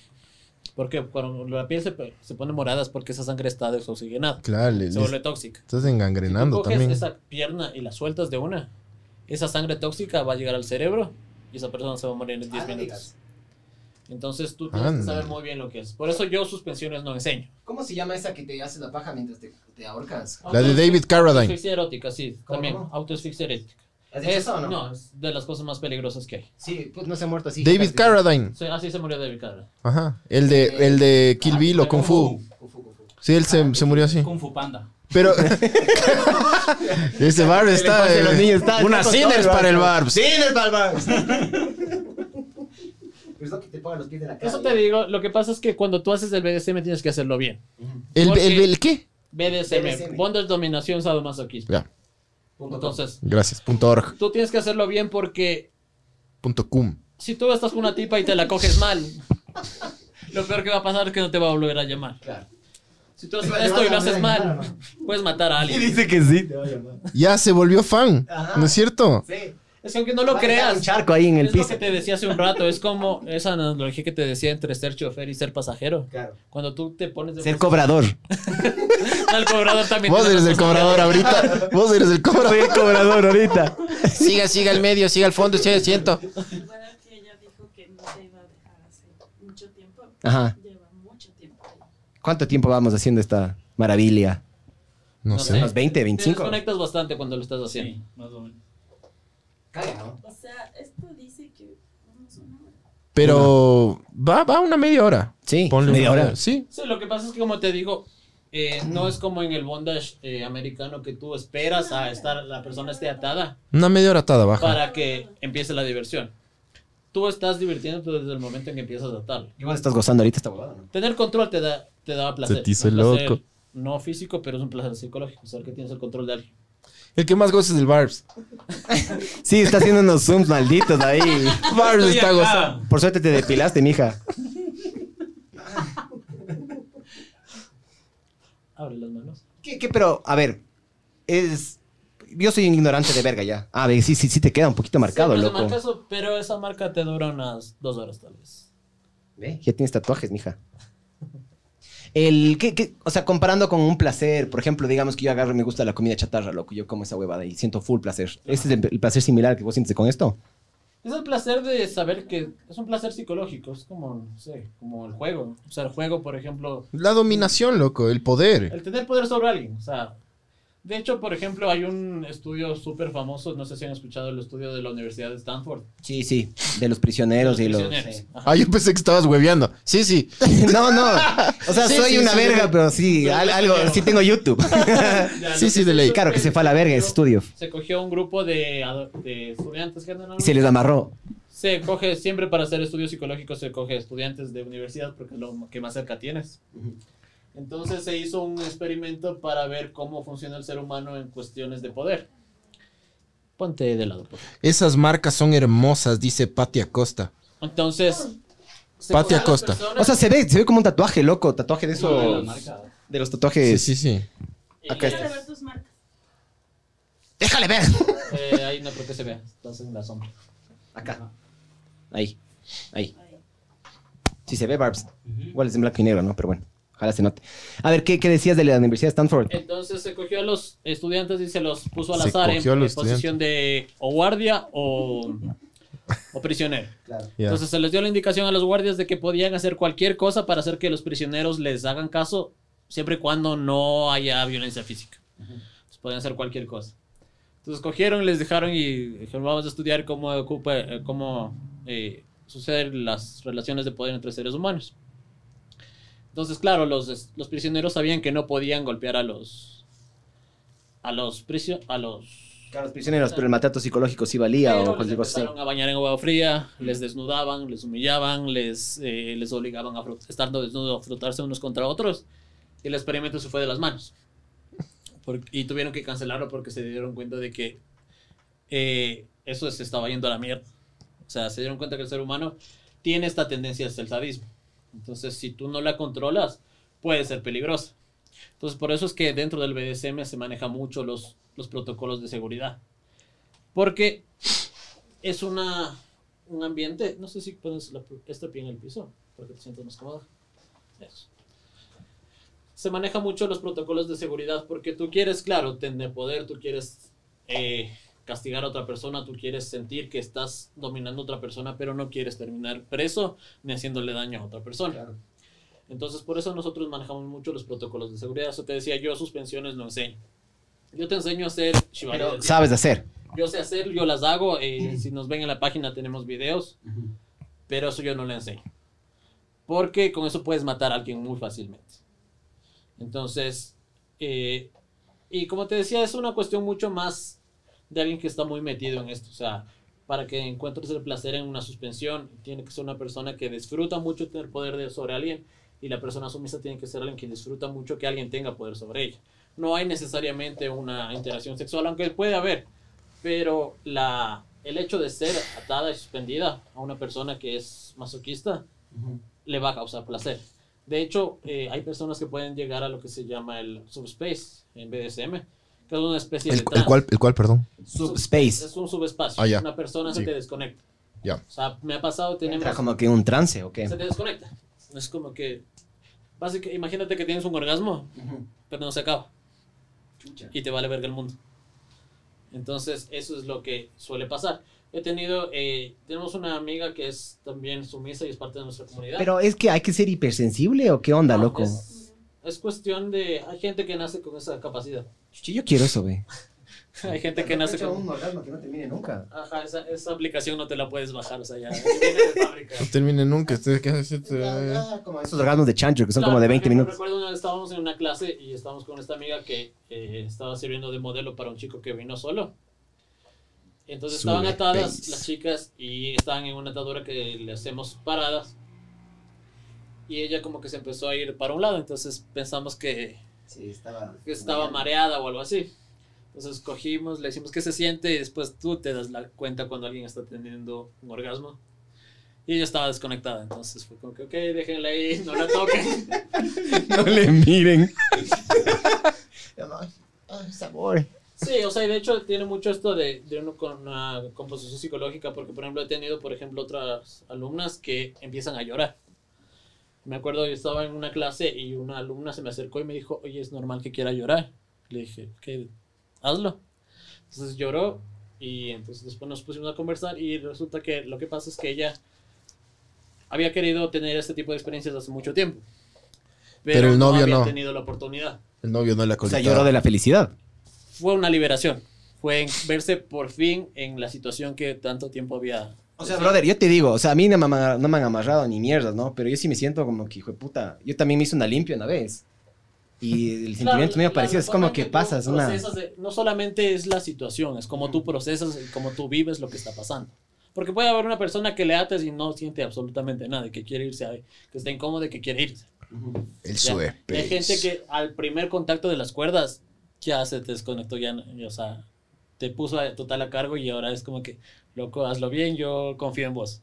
Porque cuando la piel se, se pone morada es porque esa sangre está desoxigenada, Claro, le, se vuelve tóxica. estás Si tú engangrenando coges también. esa pierna y la sueltas de una, esa sangre tóxica va a llegar al cerebro y esa persona se va a morir en 10 minutos. Entonces tú tienes que Anda. saber muy bien lo que es. Por eso yo suspensiones no enseño. ¿Cómo se llama esa que te haces la paja mientras te, te ahorcas? La de David Carradine. Autoasfixia erótica, sí, ¿Cómo, también. cómo? Autoasfixia erótica. ¿Has dicho Es, eso o no? no, es de las cosas más peligrosas que hay. Sí, pues no se ha muerto así. David Carradine. Sí, así se murió David Carradine. Ajá. El de, el de Kill Bill o Kung Fu. Sí, él se, se murió así. Kung Fu Panda. Pero. Ese bar está. a los eh, niños, está- Una todo, para el bar. ¡Cines para el bar! Pues no que te pongan los pies de la cara. Eso te digo, lo que pasa es que cuando tú haces el BDSM tienes que hacerlo bien. ¿El, Porque- el, el qué? BDSM, BDSM. Bondage, Dominación, Sadomasoquismo. Ya. Entonces, Gracias. Punto org. tú tienes que hacerlo bien porque Punto cum. si tú estás con una tipa y te la coges mal, lo peor que va a pasar es que no te va a volver a llamar. Claro. Si tú haces ¿Le vas esto y lo haces mal, puedes matar a Y alguien. dice que sí. Te va a llamar. Ya se volvió fan. Ajá. ¿No es cierto? Sí. Es que aunque no lo creas, un charco ahí en el es piso. lo que te decía hace un rato, es como esa analogía que te decía entre ser chofer y ser pasajero. Claro. Cuando tú te pones de Ser cobrador. al cobrador también. Vos eres el cobrador ahorita. Vos eres el Soy cobrador. el cobrador ahorita. Siga, siga al medio, siga al fondo, siga asiento. Recuerda que ella dijo que no se iba a dejar hace mucho tiempo. Ajá. Lleva mucho tiempo ahí. ¿Cuánto tiempo vamos haciendo esta maravilla? No No sé. ¿Unos 20, Te 25? desconectas bastante cuando lo estás haciendo. Sí, más o menos. O sea, esto dice que vamos una hora. Pero va, va una media hora. Sí, Ponle media una hora. Sí. Sí, lo que pasa es que como te digo, eh, no es como en el bondage eh, americano que tú esperas a estar, la persona esté atada Una media hora atada baja. para que empiece la diversión. Tú estás divirtiéndote desde el momento en que empiezas a atarlo. Igual estás gozando ahorita esta huevada, ¿no? Tener control te da, te da placer. Se te hizo Un placer loco. No físico, pero es un placer psicológico. Saber que tienes el control de alguien. El que más goza es el Barbs. Sí, está haciendo unos zooms malditos ahí. Barbs está acá. gozando. Por suerte te depilaste, mija. Abre las manos. ¿Qué, qué? Pero, a ver, es... Yo soy un ignorante de verga ya. Ah, ve, sí, sí, sí te queda un poquito marcado, Siempre se loco. marca eso, pero esa marca te dura unas dos horas tal vez. Ve, Ya tienes tatuajes, mija. El, ¿qué, qué? O sea, comparando con un placer, por ejemplo, digamos que yo agarro y me gusta la comida chatarra, loco, yo como esa huevada y siento full placer. ¿Este es el, el placer similar que vos sientes con esto? Es el placer de saber que es un placer psicológico, es como, no sé, como el juego. O sea, el juego, por ejemplo, La dominación, loco, el poder. el tener poder sobre alguien. O sea, De hecho, por ejemplo, hay un estudio súper famoso, no sé si han escuchado el estudio de la Universidad de Stanford. Sí, sí, de los prisioneros y los... prisioneros. sí. Ajá. Ah, yo pensé que estabas hueveando. Sí, sí. No, no. O sea, Sí, soy sí, una sí, verga, sí. pero sí, Pero algo, sí tengo YouTube. Ya, Sí, sí, de ley. Claro que se fue a la verga ese estudio. Se cogió un grupo de, de estudiantes que Y se les amarró. Se coge siempre para hacer estudios psicológicos, se coge estudiantes de universidad porque es lo que más cerca tienes. Entonces se hizo un experimento para ver cómo funciona el ser humano en cuestiones de poder. Ponte de lado, por favor. Esas marcas son hermosas, dice Pati Acosta. Entonces. se las Acosta. O sea, se ve, se ve como un tatuaje, loco. Tatuaje de No, de la esos... marca. De los Sí, tatuajes... sí, sí. y, Acá Déjale está. ver tus marcas. ¡Déjale ver! eh, ahí no creo que se vea, estás en la sombra. Acá. Ahí. Ahí. Sí se ve, Barbs. Igual es en blanco y negro, ¿no? Pero bueno, ojalá se note. A ver, ¿qué, qué decías de la Universidad de Stanford? Entonces se cogió a los estudiantes y se los puso al Se azar en, en posición de o guardia o, o prisionero. Claro. Entonces se les dio la indicación a los guardias de que podían hacer cualquier cosa para hacer que los prisioneros les hagan caso, siempre y cuando no haya violencia física. Entonces podían hacer cualquier cosa. Entonces cogieron, les dejaron y dijeron, vamos a estudiar cómo, ocupa, eh, cómo eh, suceden las relaciones de poder entre seres humanos. Entonces, claro, los, los prisioneros sabían que no podían golpear a los... A los prisio- a los Claro, los prisioneros, pero el maltrato psicológico sí valía o cualquier cosa empezaron a bañar en agua fría, les desnudaban, les humillaban, les, eh, les obligaban a estando desnudos a frotarse unos contra otros. Y el experimento se fue de las manos. Y tuvieron que cancelarlo porque se dieron cuenta de que eh, eso se estaba yendo a la mierda. O sea, se dieron cuenta que el ser humano tiene esta tendencia hacia el sadismo. Entonces, si tú no la controlas, puede ser peligrosa. Entonces, por eso es que dentro del BDSM se maneja mucho los, los protocolos de seguridad. Porque es una, un ambiente, no sé si pones la, este pie en el piso, para que te sientas más cómoda. Eso. Se maneja mucho los protocolos de seguridad porque tú quieres, claro, tener poder, tú quieres eh, castigar a otra persona, tú quieres sentir que estás dominando a otra persona, pero no quieres terminar preso ni haciéndole daño a otra persona. Entonces, por eso nosotros manejamos mucho los protocolos de seguridad. Eso te decía, yo suspensiones no enseño. Yo te enseño a hacer diablo. Sabes hacer. Yo sé hacer, yo las hago. eh, si nos ven en la página tenemos videos. Pero eso yo no le enseño. Porque con eso puedes matar a alguien muy fácilmente. Entonces, eh, y como te decía, es una cuestión mucho más de alguien que está muy metido en esto. O sea, para que encuentres el placer en una suspensión, tiene que ser una persona que disfruta mucho tener poder de- sobre alguien. Y la persona sumisa tiene que ser alguien que disfruta mucho que alguien tenga poder sobre ella. No hay necesariamente una interacción sexual, aunque puede haber. Pero la, el hecho de ser atada y suspendida a una persona que es masoquista le va a causar placer. De hecho, eh, hay personas que pueden llegar a lo que se llama el subspace en BDSM, que es una especie ¿El, de el cual, ¿El cual, perdón? Subspace. Es un subespacio. Ah, ya. Una persona Sí. se te desconecta. Ya. O sea, me ha pasado, tenemos... Entra como que un trance o qué. Se te desconecta. Es como que... Básicamente, imagínate que tienes un orgasmo, pero no se acaba. Y te vale verga el mundo. Entonces, eso es lo que suele pasar. He tenido, eh, tenemos una amiga que es también sumisa y es parte de nuestra comunidad. Pero es que hay que ser hipersensible o qué onda, No, loco. Es, es cuestión de, hay gente que nace con esa capacidad. Chuchi, Yo quiero eso, ve. Hay gente que nace con... orgasmo que no termine nunca. Ajá, esa, esa aplicación no te la puedes bajar, o sea, ya viene de fábrica. No termine nunca. Ustedes qué hacen? Como esos orgasmos de chancho que son Claro, como de por 20 ejemplo, minutos. Recuerdo una vez estábamos en una clase y estábamos con esta amiga que eh, estaba sirviendo de modelo para un chico que vino solo. Entonces Sube estaban atadas pace. las chicas y estaban en una atadura que le hacemos paradas. Y ella como que se empezó a ir para un lado, entonces pensamos que, Sí, estaba. que estaba mareada o algo así. Entonces cogimos, le decimos qué se siente y después tú te das la cuenta cuando alguien está teniendo un orgasmo. Y ella estaba desconectada, entonces fue como que, ok, déjenla ahí, no la toquen. No le miren. Ay, sabor. Sí, o sea, y de hecho tiene mucho esto de, de uno con una composición psicológica, porque por ejemplo he tenido, por ejemplo, otras alumnas que empiezan a llorar. Me acuerdo, yo estaba en una clase y una alumna se me acercó y me dijo, oye, es normal que quiera llorar. Le dije, ¿qué? Hazlo. Entonces lloró y entonces después nos pusimos a conversar y resulta que lo que pasa es que ella había querido tener este tipo de experiencias hace mucho tiempo. Pero el novio había no. tenido la oportunidad. El novio no le ha O sea, lloró de la felicidad. fue una liberación. Fue en verse por fin en la situación que tanto tiempo había. O sea, brother, yo te digo, o sea, a mí no me, han- no me han amarrado ni mierdas, ¿no? Pero yo sí me siento como que, hijo de puta, yo también me hice una limpia una vez. Y el sentimiento medio la- parecido, es como que pasas una... de- no solamente es la situación, es como tú procesas y como tú vives lo que está pasando. Porque puede haber una persona que le ates y no siente absolutamente nada, que quiere irse, a- que está incómodo y que quiere irse. El. Hay gente que al primer contacto de las cuerdas ya se desconectó, ya, o sea, te puso total a cargo y ahora es como que, loco, hazlo bien, yo confío en vos.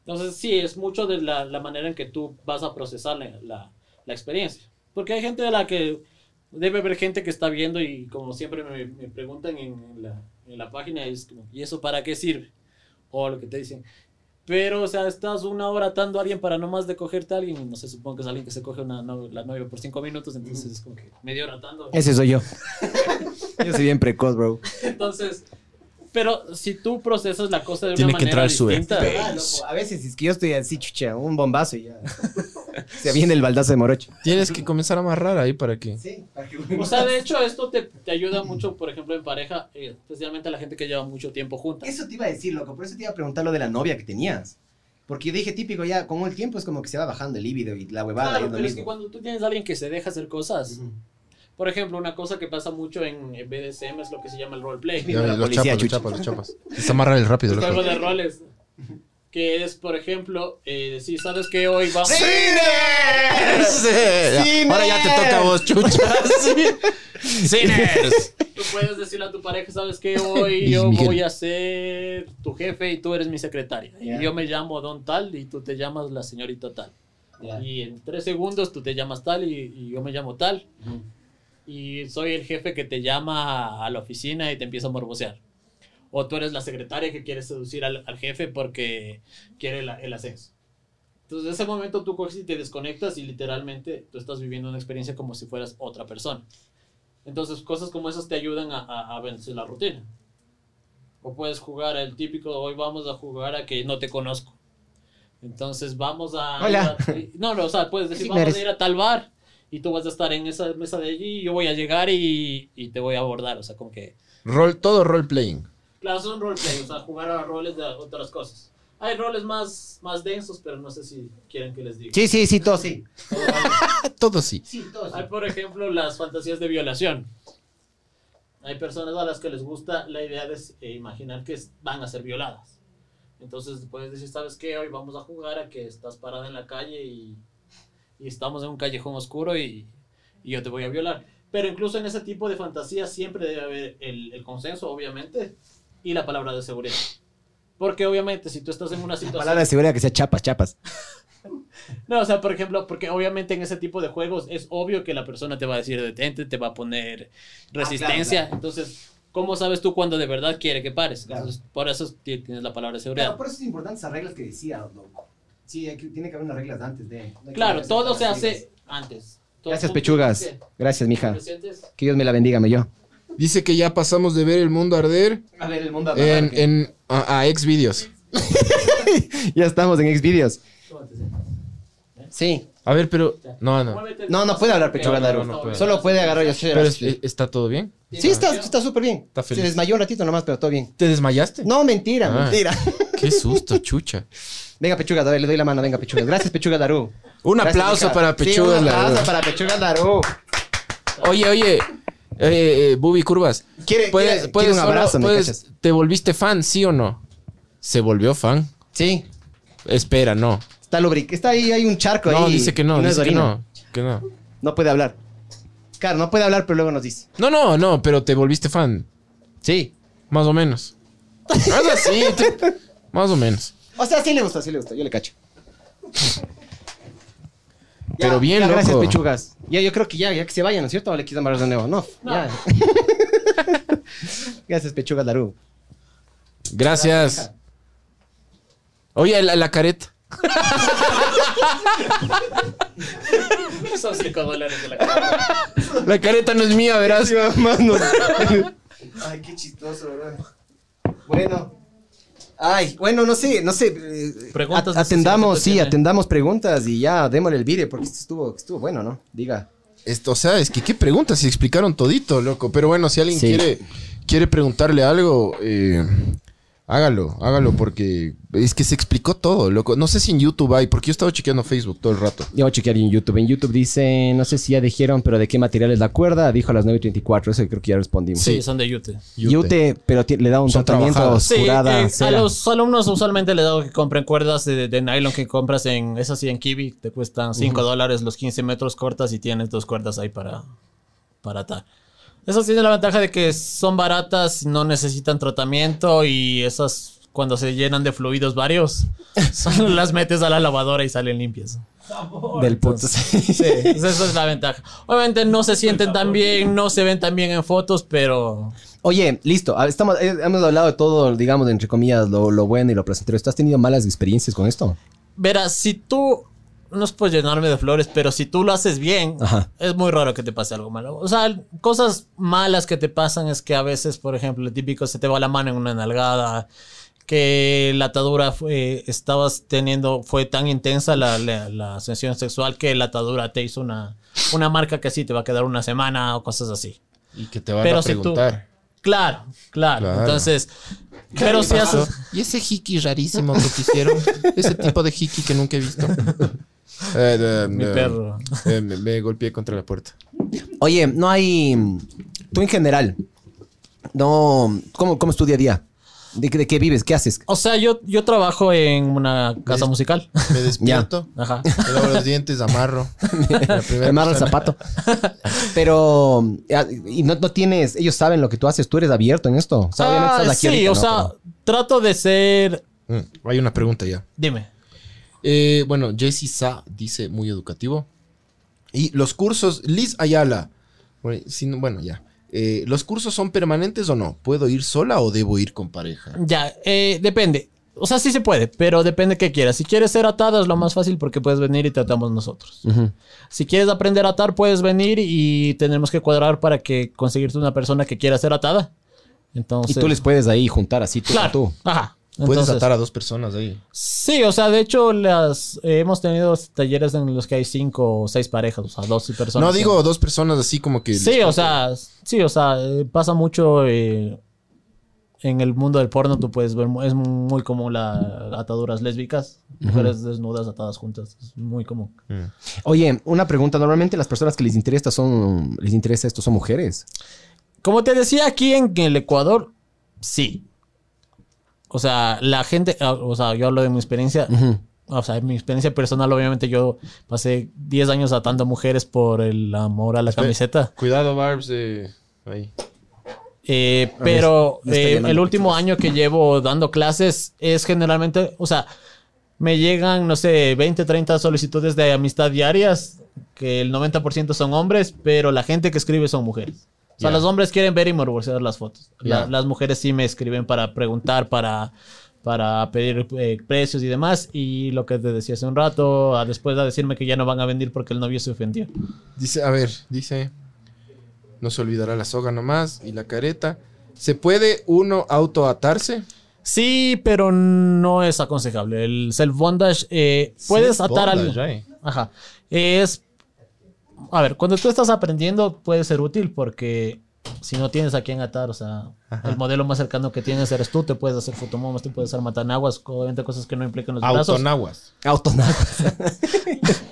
Entonces, sí, es mucho de la, la manera en que tú vas a procesar la, la- la experiencia. Porque hay gente de la que, debe haber gente que está viendo y como siempre me, me preguntan en la, en la página, es como, ¿y eso para qué sirve? O lo que te dicen. Pero, o sea, estás una hora atando a alguien para nomás de cogerte a alguien. y No sé, supongo que es alguien que se coge una no- la novia por cinco minutos, entonces es como que media hora atando. Ese soy yo. yo soy bien precoz, bro. Entonces, pero si tú procesas la cosa de Tiene una que manera entrar su distinta, EP. Ah, loco, a veces es que yo estoy así, chucha, un bombazo y ya. Se viene el baldazo de morocho. Tienes que comenzar a amarrar ahí para que. Sí, para que... o sea, de hecho, esto te, te ayuda mucho, por ejemplo, en pareja, eh, especialmente a la gente que lleva mucho tiempo junta. Eso te iba a decir, loco. Por eso te iba a preguntar lo de la novia que tenías. Porque yo dije típico ya, con el tiempo es como que se va bajando el líbido y la huevada. y Claro, es pero es que cuando tú tienes a alguien que se deja hacer cosas. Por ejemplo, una cosa que pasa mucho en BDSM es lo que se llama el roleplay. Los policía, chapas, los chapas, los chapas. Es amarrar el rápido, loco. Juego de roles. Que es, por ejemplo, eh, decir, ¿sabes qué? Hoy vamos... ¡Cine! Ahora ya te toca a vos, chucha. ¡Ciners! Tú puedes decirle a tu pareja, ¿sabes qué? Hoy yo Miguel. voy a ser tu jefe y tú eres mi secretaria. Y yo me llamo Don Tal y tú te llamas la señorita Tal. Ya. Y en tres segundos tú te llamas Tal y, y yo me llamo Tal. Y soy el jefe que te llama a la oficina y te empieza a morbosear. O tú eres la secretaria que quiere seducir al, al jefe porque quiere la- el ascenso. Entonces, en ese momento tú coges y te desconectas y literalmente tú estás viviendo una experiencia como si fueras otra persona. Entonces, cosas como esas te ayudan a, a- a vencer la rutina. O puedes jugar el típico, hoy vamos a jugar a que no te conozco. Entonces, vamos a... Hola. a- no, no, o sea, puedes decir, ¿Quién vamos a ir a tal bar y tú vas a estar en esa mesa de allí y yo voy a llegar y, y te voy a abordar. O sea, como que... Rol, todo role playing. Claro, son roleplay, o sea, jugar a roles de otras cosas. Hay roles más, más densos, pero no sé si quieren que les diga. Sí, sí, sí, todo sí. Todo sí. Sí, todo Hay, por ejemplo, las fantasías de violación. Hay personas a las que les gusta la idea de eh, imaginar que van a ser violadas. Entonces puedes decir, ¿sabes qué? Hoy vamos a jugar a que estás parada en la calle y, y estamos en un callejón oscuro y, y yo te voy a violar. Pero incluso en ese tipo de fantasías siempre debe haber el, el consenso, obviamente, y la palabra de seguridad. Porque obviamente si tú estás en una situación... Palabra de seguridad que sea chapas, chapas. No, o sea, por ejemplo, porque obviamente en ese tipo de juegos es obvio que la persona te va a decir detente, te va a poner resistencia. Entonces, ¿cómo sabes tú cuando de verdad quiere que pares? Claro. Entonces, por eso ti- tienes la palabra de seguridad. Claro, por eso es importante esas reglas que decía, loco. Sí, hay que- tiene que haber unas reglas antes de... Claro, todo se reglas. hace antes. Todo Gracias, pechugas. Gracias, mija. Que Dios me la bendiga, me yo. Dice que ya pasamos de ver el mundo arder A ver, el mundo en, en, a, a ex videos. Ya estamos en Xvideos. ¿Cómo te sientes? Sí. A ver, pero. No, no. No, no puede hablar Pechuga no, no puede. Solo puede agarrar yo. Pero es- ¿está todo bien? Sí, está está súper bien. Está Se feliz. desmayó un ratito nomás, pero todo bien. ¿Te desmayaste? No, mentira, Ah. mentira. Qué susto, chucha. Venga, Pechuga, le doy la mano, venga, Pechuga. Gracias, Pechuga Daru. Un Gracias, aplauso para Sí, Pechuga un Daru. aplauso para Pechuga Daru. Oye, oye. Eh, eh, Bubi Curvas. Quiere, ¿Puedes, quiere- puedes quiere un solo- abrazo, ¿me puedes- cachas? ¿Te volviste fan, sí o no? ¿Se volvió fan? Sí, Espera, no. está lubric. Está ahí, hay un charco ahí. No, dice que no, es dice que no. Que no. No puede hablar. Claro, no puede hablar, pero luego nos dice. No, no, no, pero te volviste fan. Sí. Más o menos. No es así. te- más o menos. O sea, sí le gusta, sí le gusta, yo le cacho. Pero bien, loco. Gracias, pechugas. Ya, yo creo que ya, ya que se vayan, ¿no es cierto? ¿O le quiso amarrar de nuevo? No, ya. gracias, pechugas Daru. Gracias. Oye, la, la careta. Son 5 dólares de la cara. La careta no es mía, verás. Ay, qué chistoso, ¿verdad? Bueno. Ay, bueno, no sé, no sé. eh, Preguntas, atendamos, sí, tiene. atendamos preguntas y ya, démosle el video porque esto estuvo, estuvo bueno, ¿no? Diga. Esto, o sea, es que qué preguntas si explicaron todito, loco. Pero bueno, si alguien Sí. quiere, quiere preguntarle algo, eh, hágalo, hágalo, porque es que se explicó todo, loco. No sé si en YouTube hay, porque yo estaba chequeando Facebook todo el rato. Yo voy a chequear en YouTube. En YouTube dice, no sé si ya dijeron, pero de qué material es la cuerda. Dijo a las 9.34. Eso creo que ya respondimos. Sí, son de Yute. Yute, pero le da un Son tratamiento trabajadas. Sí, oscurada. eh, a los alumnos usualmente les dado que compren cuerdas de, de nylon que compras en, es así en Kiwi, te cuestan 5 dólares los 15 metros cortas y tienes dos cuerdas ahí para, para atar. Eso tiene la ventaja de que son baratas, no necesitan tratamiento y esas cuando se llenan de fluidos varios, solo las metes a la lavadora y salen limpias. Del puto. Sí, esa es la ventaja. Obviamente no se sienten tan bien, no se ven tan bien en fotos, pero Oye, listo. ah, Estamos, eh, hemos hablado de todo, digamos, entre comillas, lo, lo bueno y lo placentero. ¿Tú has tenido malas experiencias con esto? Verás, si tú. No es por llenarme de flores, pero si tú lo haces bien, Ajá. es muy raro que te pase algo malo. O sea, cosas malas que te pasan es que a veces, por ejemplo, el típico se te va la mano en una nalgada, que la atadura fue, estabas teniendo, fue tan intensa la, la, la sesión sexual que la atadura te hizo una, una marca que sí te va a quedar una semana o cosas así. Y que te van Pero a si tú- preguntar. Claro, claro. Claro. Entonces, pero si haces. ¿Y ese hiki rarísimo que te hicieron? ese tipo de hiki que nunca he visto. Eh, eh, Mi eh, perro. eh, me, me golpeé contra la puerta. Oye, no hay. Tú en general. No. ¿Cómo, cómo es tu día a día? ¿De, qué- de qué vives? ¿Qué haces? O sea, yo, yo trabajo en una casa musical. Me despierto, Ajá. me lavo los dientes, amarro. Me amarro el zapato. Pero. Y no, no tienes. Ellos saben lo que tú haces. Tú eres abierto en esto. O sea, Ah, estás aquí sí, ahorita, o ¿no? sea, Pero- trato de ser. Mm, hay una pregunta ya. Dime. Eh, bueno, Jesse Sa dice muy educativo. Y los cursos, Liz Ayala. Bueno, ya. Eh, ¿Los cursos son permanentes o no? ¿Puedo ir sola o debo ir con pareja? Ya, eh, depende. O sea, sí se puede, pero depende qué quieras. Si quieres ser atada es lo más fácil porque puedes venir y te atamos nosotros. Si quieres aprender a atar, puedes venir y tenemos que cuadrar para que conseguirte una persona que quiera ser atada. Entonces, Y tú les puedes ahí juntar así tú claro, con tú. Ajá. Puedes Entonces, atar a dos personas ahí. Sí, o sea, de hecho, las eh, hemos tenido talleres en los que hay cinco o seis parejas, o sea, dos personas. No digo dos personas así como que. Sí, o sea, sí, o sea, pasa mucho eh, en el mundo del porno. Tú puedes ver, es muy común las ataduras lésbicas, mujeres desnudas atadas juntas. Es muy común. Oye, una pregunta. Normalmente las personas que les interesa son, les interesa esto son mujeres. Como te decía, aquí en el Ecuador, sí. O sea, la gente, ah, o sea, yo hablo de mi experiencia. O sea, mi experiencia personal, obviamente, yo pasé 10 años atando mujeres por el amor a la camiseta. Cuidado, Barbs. eh, ahí. Eh, pero eh, el último año que llevo dando clases es generalmente, o sea, me llegan, no sé, 20, 30 solicitudes de amistad diarias, que el 90% son hombres, pero la gente que escribe son mujeres. O sea, los hombres quieren ver y morbosear las fotos. La- las mujeres sí me escriben para preguntar, para, para pedir eh, precios y demás. Y lo que te decía hace un rato, a después de decirme que ya no van a vender porque el novio se ofendió. Dice, a ver, dice. No se olvidará la soga nomás y la careta. ¿Se puede uno autoatarse? Sí, pero no es aconsejable. El self-bondage, eh, puedes atar. Bondage, ay. Ajá. Es... A ver, cuando tú estás aprendiendo puede ser útil porque si no tienes a quién atar, o sea, el modelo más cercano que tienes eres tú, te puedes hacer fotomomas, te puedes hacer matanaguas, obviamente cosas que no implican los brazos. Autonaguas. Autonaguas.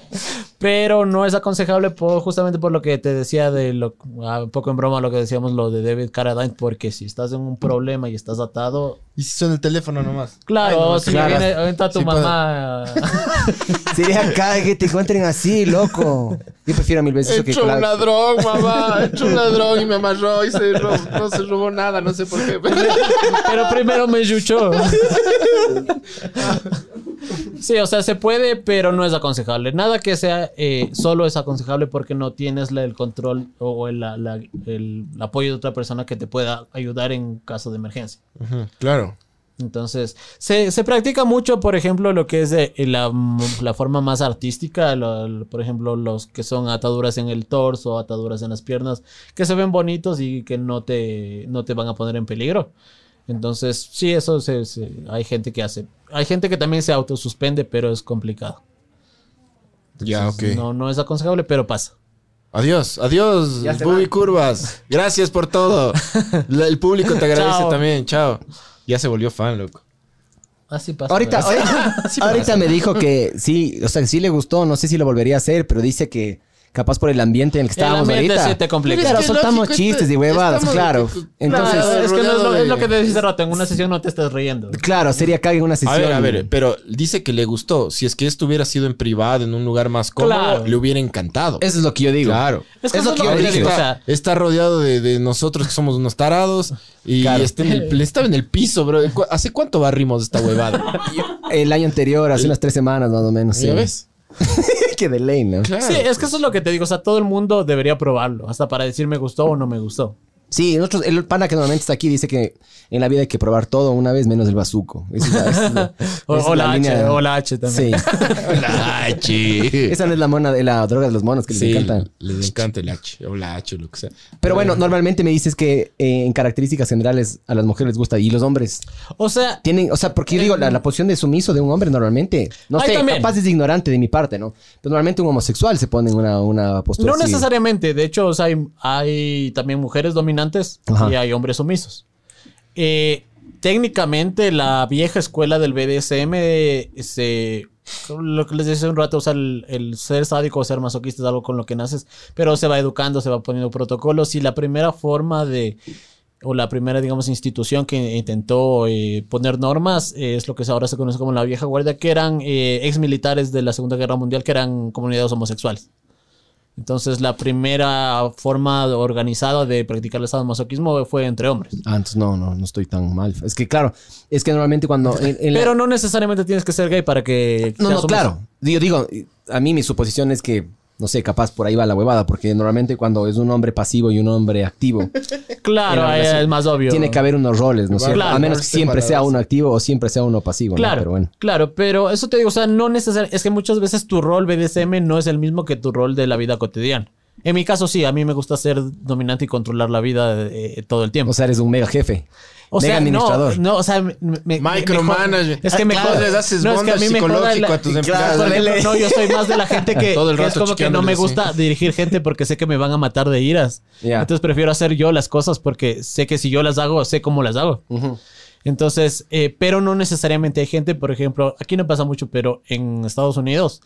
Pero no es aconsejable por, justamente por lo que te decía de lo, ah, un poco en broma lo que decíamos lo de David Carradine, porque si estás en un problema y estás atado, ¿Y si son el teléfono nomás? claro, Ay, no, si claro. viene ahorita tu Sí, mamá... Sería acá que te encuentren así, loco. Yo prefiero mil veces He eso que hecho un la- ladrón, mamá. He hecho un ladrón y me amarró y se robó, no se robó nada, no sé por qué. Pero primero me yuchó. Sí, o sea, se puede, pero no es aconsejable. Nada que sea eh, solo es aconsejable porque no tienes la- el control o el, la- la- el apoyo de otra persona que te pueda ayudar en caso de emergencia. Claro. Entonces, se, se practica mucho, por ejemplo, lo que es de- la, la forma más artística, lo- lo- por ejemplo, los que son ataduras en el torso, ataduras en las piernas, que se ven bonitos y que no te, no te van a poner en peligro. Entonces, sí, eso se, se- hay gente que hace. Hay gente que también se autosuspende, pero es complicado. Ya, ok. No, no es aconsejable, pero pasa. Adiós, adiós, Bubi va. Curvas. Gracias por todo. El público te agradece Chao. también. Chao. Ya se volvió fan, loco. Así pasa. Ahorita, ¿verdad? ahorita, ahorita me dijo que sí, o sea, que sí le gustó, no sé si lo volvería a hacer, pero dice que capaz por el ambiente en el que El estábamos ambiente ahorita. sí te complica. Es que soltamos lógico, chistes este- y huevadas, estamos- claro. Entonces, Claro, es que no es lo, es que te decía rato. En una sesión no te estás riendo. claro, sería cague en una A sesión. ver, a ver, pero dice que le gustó. Si es que esto hubiera sido en privado, en un lugar más cómodo, Claro. le hubiera encantado. Eso es lo que yo digo. Claro. Es que Es lo que yo Ahorita dije. o está, rodeado de, de nosotros que somos unos tarados y Claro. está en el- estaba en el piso, bro. ¿Cu- ¿Hace cuánto barrimos esta huevada? El año anterior, hace unas tres semanas más o menos. Sí. ¿Ya ves? que de ley, ¿no? Claro. Sí, es que eso es lo que te digo. O sea, todo el mundo debería probarlo. Hasta para decir me gustó o no me gustó. Sí, nosotros, el pana que normalmente está aquí dice que en la vida hay que probar todo una vez menos el bazuco. Esa es la, esa es la- O, esa es o la, H, línea- o la H también. Sí. La H. Esa no es la mona de la droga de los monos que les Sí, encanta. les encanta el H o la H o lo que sea. Pero bueno, normalmente me dices que eh, en características generales a las mujeres les gusta y los hombres O sea, tienen, o sea, porque yo digo, la, la posición de sumiso de un hombre normalmente, no sé, también. capaz es ignorante de mi parte, ¿no? Pero normalmente un homosexual se pone en una, una postura no así. necesariamente. De hecho, o sea, hay, hay también mujeres dominantes Ajá. y hay hombres sumisos. Eh, técnicamente, la vieja escuela del BDSM, se, lo que les decía hace un rato, o sea, el, el ser sádico o ser masoquista es algo con lo que naces, pero se va educando, se va poniendo protocolos y la primera forma de o la primera, digamos, institución que intentó eh, poner normas eh, es lo que ahora se conoce como la vieja guardia, que eran eh, ex militares de la Segunda Guerra Mundial, que eran comunidades homosexuales. Entonces, la primera forma organizada de practicar el sadomasoquismo fue entre hombres. Ah, entonces no, no, no estoy tan mal. Es que claro, es que normalmente cuando... en- en la- Pero no necesariamente tienes que ser gay para que... No, no, claro. Yo digo, a mí mi suposición es que, no sé, capaz por ahí va la huevada, porque normalmente cuando es un hombre pasivo y un hombre activo, Claro, relación es más obvio. tiene que haber unos roles, ¿no es cierto? Claro. a menos que siempre sea uno activo o siempre sea uno pasivo, ¿no? Claro, Pero bueno. claro, pero eso te digo, o sea, no necesariamente, es que muchas veces tu rol BDSM no es el mismo que tu rol de la vida cotidiana. En mi caso sí, a mí me gusta ser dominante y controlar la vida eh, todo el tiempo. O sea, eres un mega jefe. O sea, administrador. no, no, o sea, me, Micromanager. es que me Ah, claro, joda- les haces no, es que a mí me la- a tus empleados. no, yo soy más de la gente que, Todo el que es como que no me sí. gusta dirigir gente porque sé que me van a matar de iras. Entonces prefiero hacer yo las cosas porque sé que si yo las hago, sé cómo las hago. Entonces, eh, pero no necesariamente hay gente, por ejemplo, aquí no pasa mucho, pero en Estados Unidos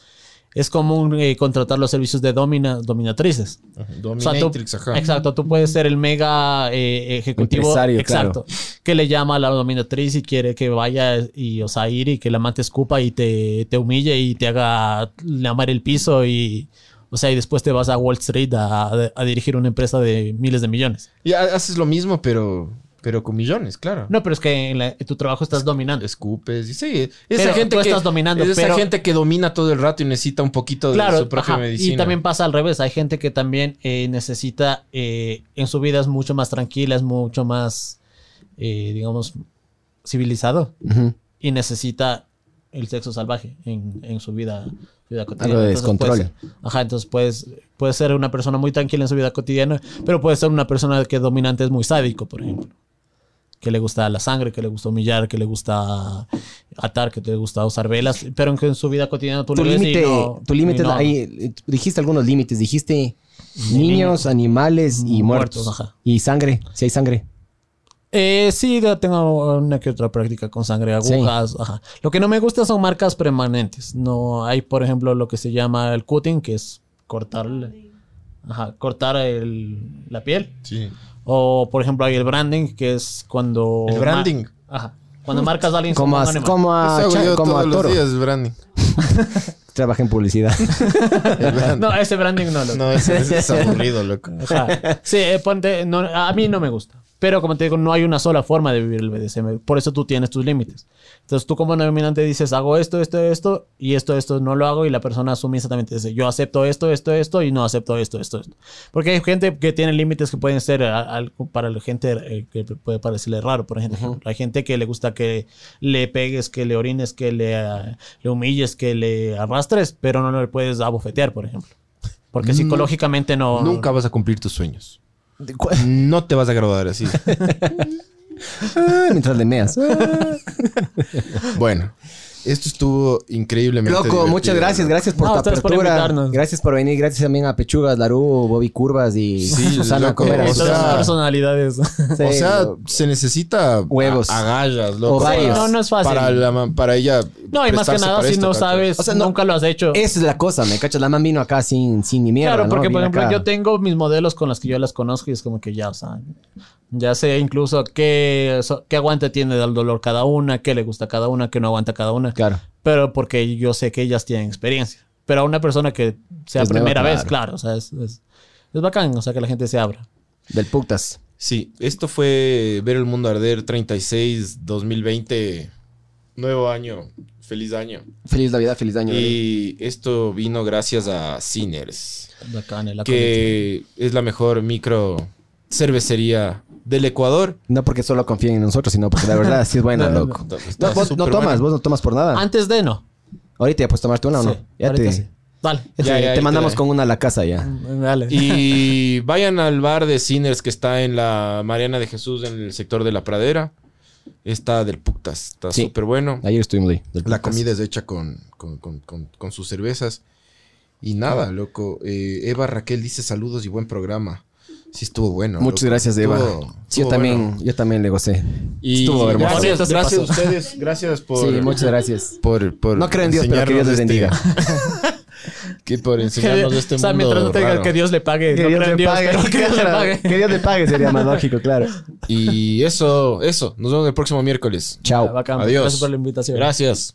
es común eh, contratar los servicios de domina, dominatrices. O sea, tú- Dominatrix, ajá. Exacto, tú puedes ser el mega eh, ejecutivo. Empresario, exacto. Que le llama a la dominatriz y quiere que vaya y, o sea, ir y que la amante escupa y te, te humille y te haga lamar el piso y, o sea, y después te vas a Wall Street a, a dirigir una empresa de miles de millones. Y ha- haces lo mismo, pero, pero con millones, claro. No, pero es que en, la- en tu trabajo estás dominando. Escupes. Y sí, esa Pero gente tú que, estás dominando, es esa pero- gente que domina todo el rato y necesita un poquito de Claro, su propia ajá, medicina. y también pasa al revés. Hay gente que también eh, necesita, eh, en su vida es mucho más tranquila, es mucho más, eh, digamos, civilizado y necesita el sexo salvaje en, en su vida, vida cotidiana. Algo de Entonces, descontrol. ajá, entonces puedes, puede ser una persona muy tranquila en su vida cotidiana, pero puede ser una persona que dominante es muy sádico, por ejemplo. Que le gusta la sangre, que le gusta humillar, que le gusta atar, que le gusta usar velas, pero en, que en su vida cotidiana tú Tu límite, no- tu límite no- ahí, eh, dijiste algunos límites, dijiste niños, animales y muertos. Muertos, ajá. Y sangre, si hay sangre. Eh, sí, tengo una que otra práctica con sangre, agujas, ajá. Lo que no me gusta son marcas permanentes. No hay, por ejemplo, lo que se llama el cutting, que es cortar, ajá, cortar el- la piel. Sí. O, por ejemplo, hay el branding, que es cuando... El branding. ajá. Cuando marcas a alguien Como como a, como a, Eso hago Chan- yo como a todos Toro. los días, branding. Trabaja en publicidad. No, ese branding no lo... No, ese, ese es aburrido, loco. Ajá. Sí, eh, ponte, no, a mí no me gusta. Pero como te digo, no hay una sola forma de vivir el BDSM. Por eso tú tienes tus límites. Entonces tú como dominante dices, hago esto, esto, esto, y esto, esto no lo hago, y la persona asume exactamente dice, yo acepto esto, esto, esto, y no acepto esto, esto, esto. Porque hay gente que tiene límites que pueden ser a- para la gente eh, que puede parecerle raro. Por ejemplo, hay gente que le gusta que le pegues, que le orines, que le, ah, le humilles, que le arrastres, pero no le puedes abofetear, por ejemplo. Porque psicológicamente no... Nunca vas a cumplir tus sueños. No te vas a graduar así. Ah, Mientras le meas. Bueno. Esto estuvo increíblemente Loco, divertido. muchas gracias, gracias por No, tu por apertura. invitarnos. gracias por venir, gracias también a Pechugas, Larú, Bobby Curvas y Sí, Susana Comeras. o sea- las personalidades. Sí, O sea, se necesita Huevos. a- agallas, loco. No, no es fácil. Para, la ma- para ella. No, y más que nada, si esto, no sabes, O sea, no- nunca lo has hecho. esa es la cosa, me cachas. La man vino acá sin, sin ni mierda. Claro, ¿no? porque por ejemplo acá. yo tengo mis modelos con los que yo las conozco y es como que ya, o sea, ya sé incluso qué, qué aguante tiene del dolor cada una, qué le gusta a cada una, qué no aguanta cada una. Claro. Pero porque yo sé que ellas tienen experiencia. Pero a una persona que sea Es primera vez, claro. claro, o sea, es, es, es bacán, o sea, que la gente se abra. Del putas. Sí, esto fue Ver el Mundo Arder 36 2020. Nuevo año. Feliz año. Feliz Navidad, feliz año. Y esto vino gracias a Sinners, Bacán, el que es la mejor micro cervecería del Ecuador. No porque solo confíen en nosotros, sino porque la verdad sí es buena, No, loco. No, vos no súper tomas, buena. vos no tomas por nada. Antes de no. Ahorita ya puedes tomarte una o no. Sí, ya ahorita te, sí. Dale. ya Ya, te- ya, mandamos te- con una a la casa ya. Dale. Y vayan al bar de Sinners que está en la Mariana de Jesús en el sector de la Pradera. Está del Puctas. Está Sí. súper bueno. Ayer estuvimos ahí. del La putas. comida es hecha con, con, con- con- con sus cervezas. Y nada, loco. Eh, Eva Raquel dice saludos y buen programa. Sí, estuvo bueno. Muchas loco. gracias, Eva. Estuvo- yo también, bueno. yo también le gocé. Y Estuvo hermoso. gracias, gracias a ustedes. Gracias por. Sí, muchas gracias. Por, por No creo en Dios, pero que Dios les bendiga. este- que por enseñarnos de este o sea, mundo. mientras no te digas raro. que Dios le pague, Que no Dios le Dios, pague. que Dios le pague. Que Dios le pague sería más lógico, claro. Y eso, eso. Nos vemos el próximo miércoles. Chao. Bacán. Adiós. Gracias por la invitación. Gracias.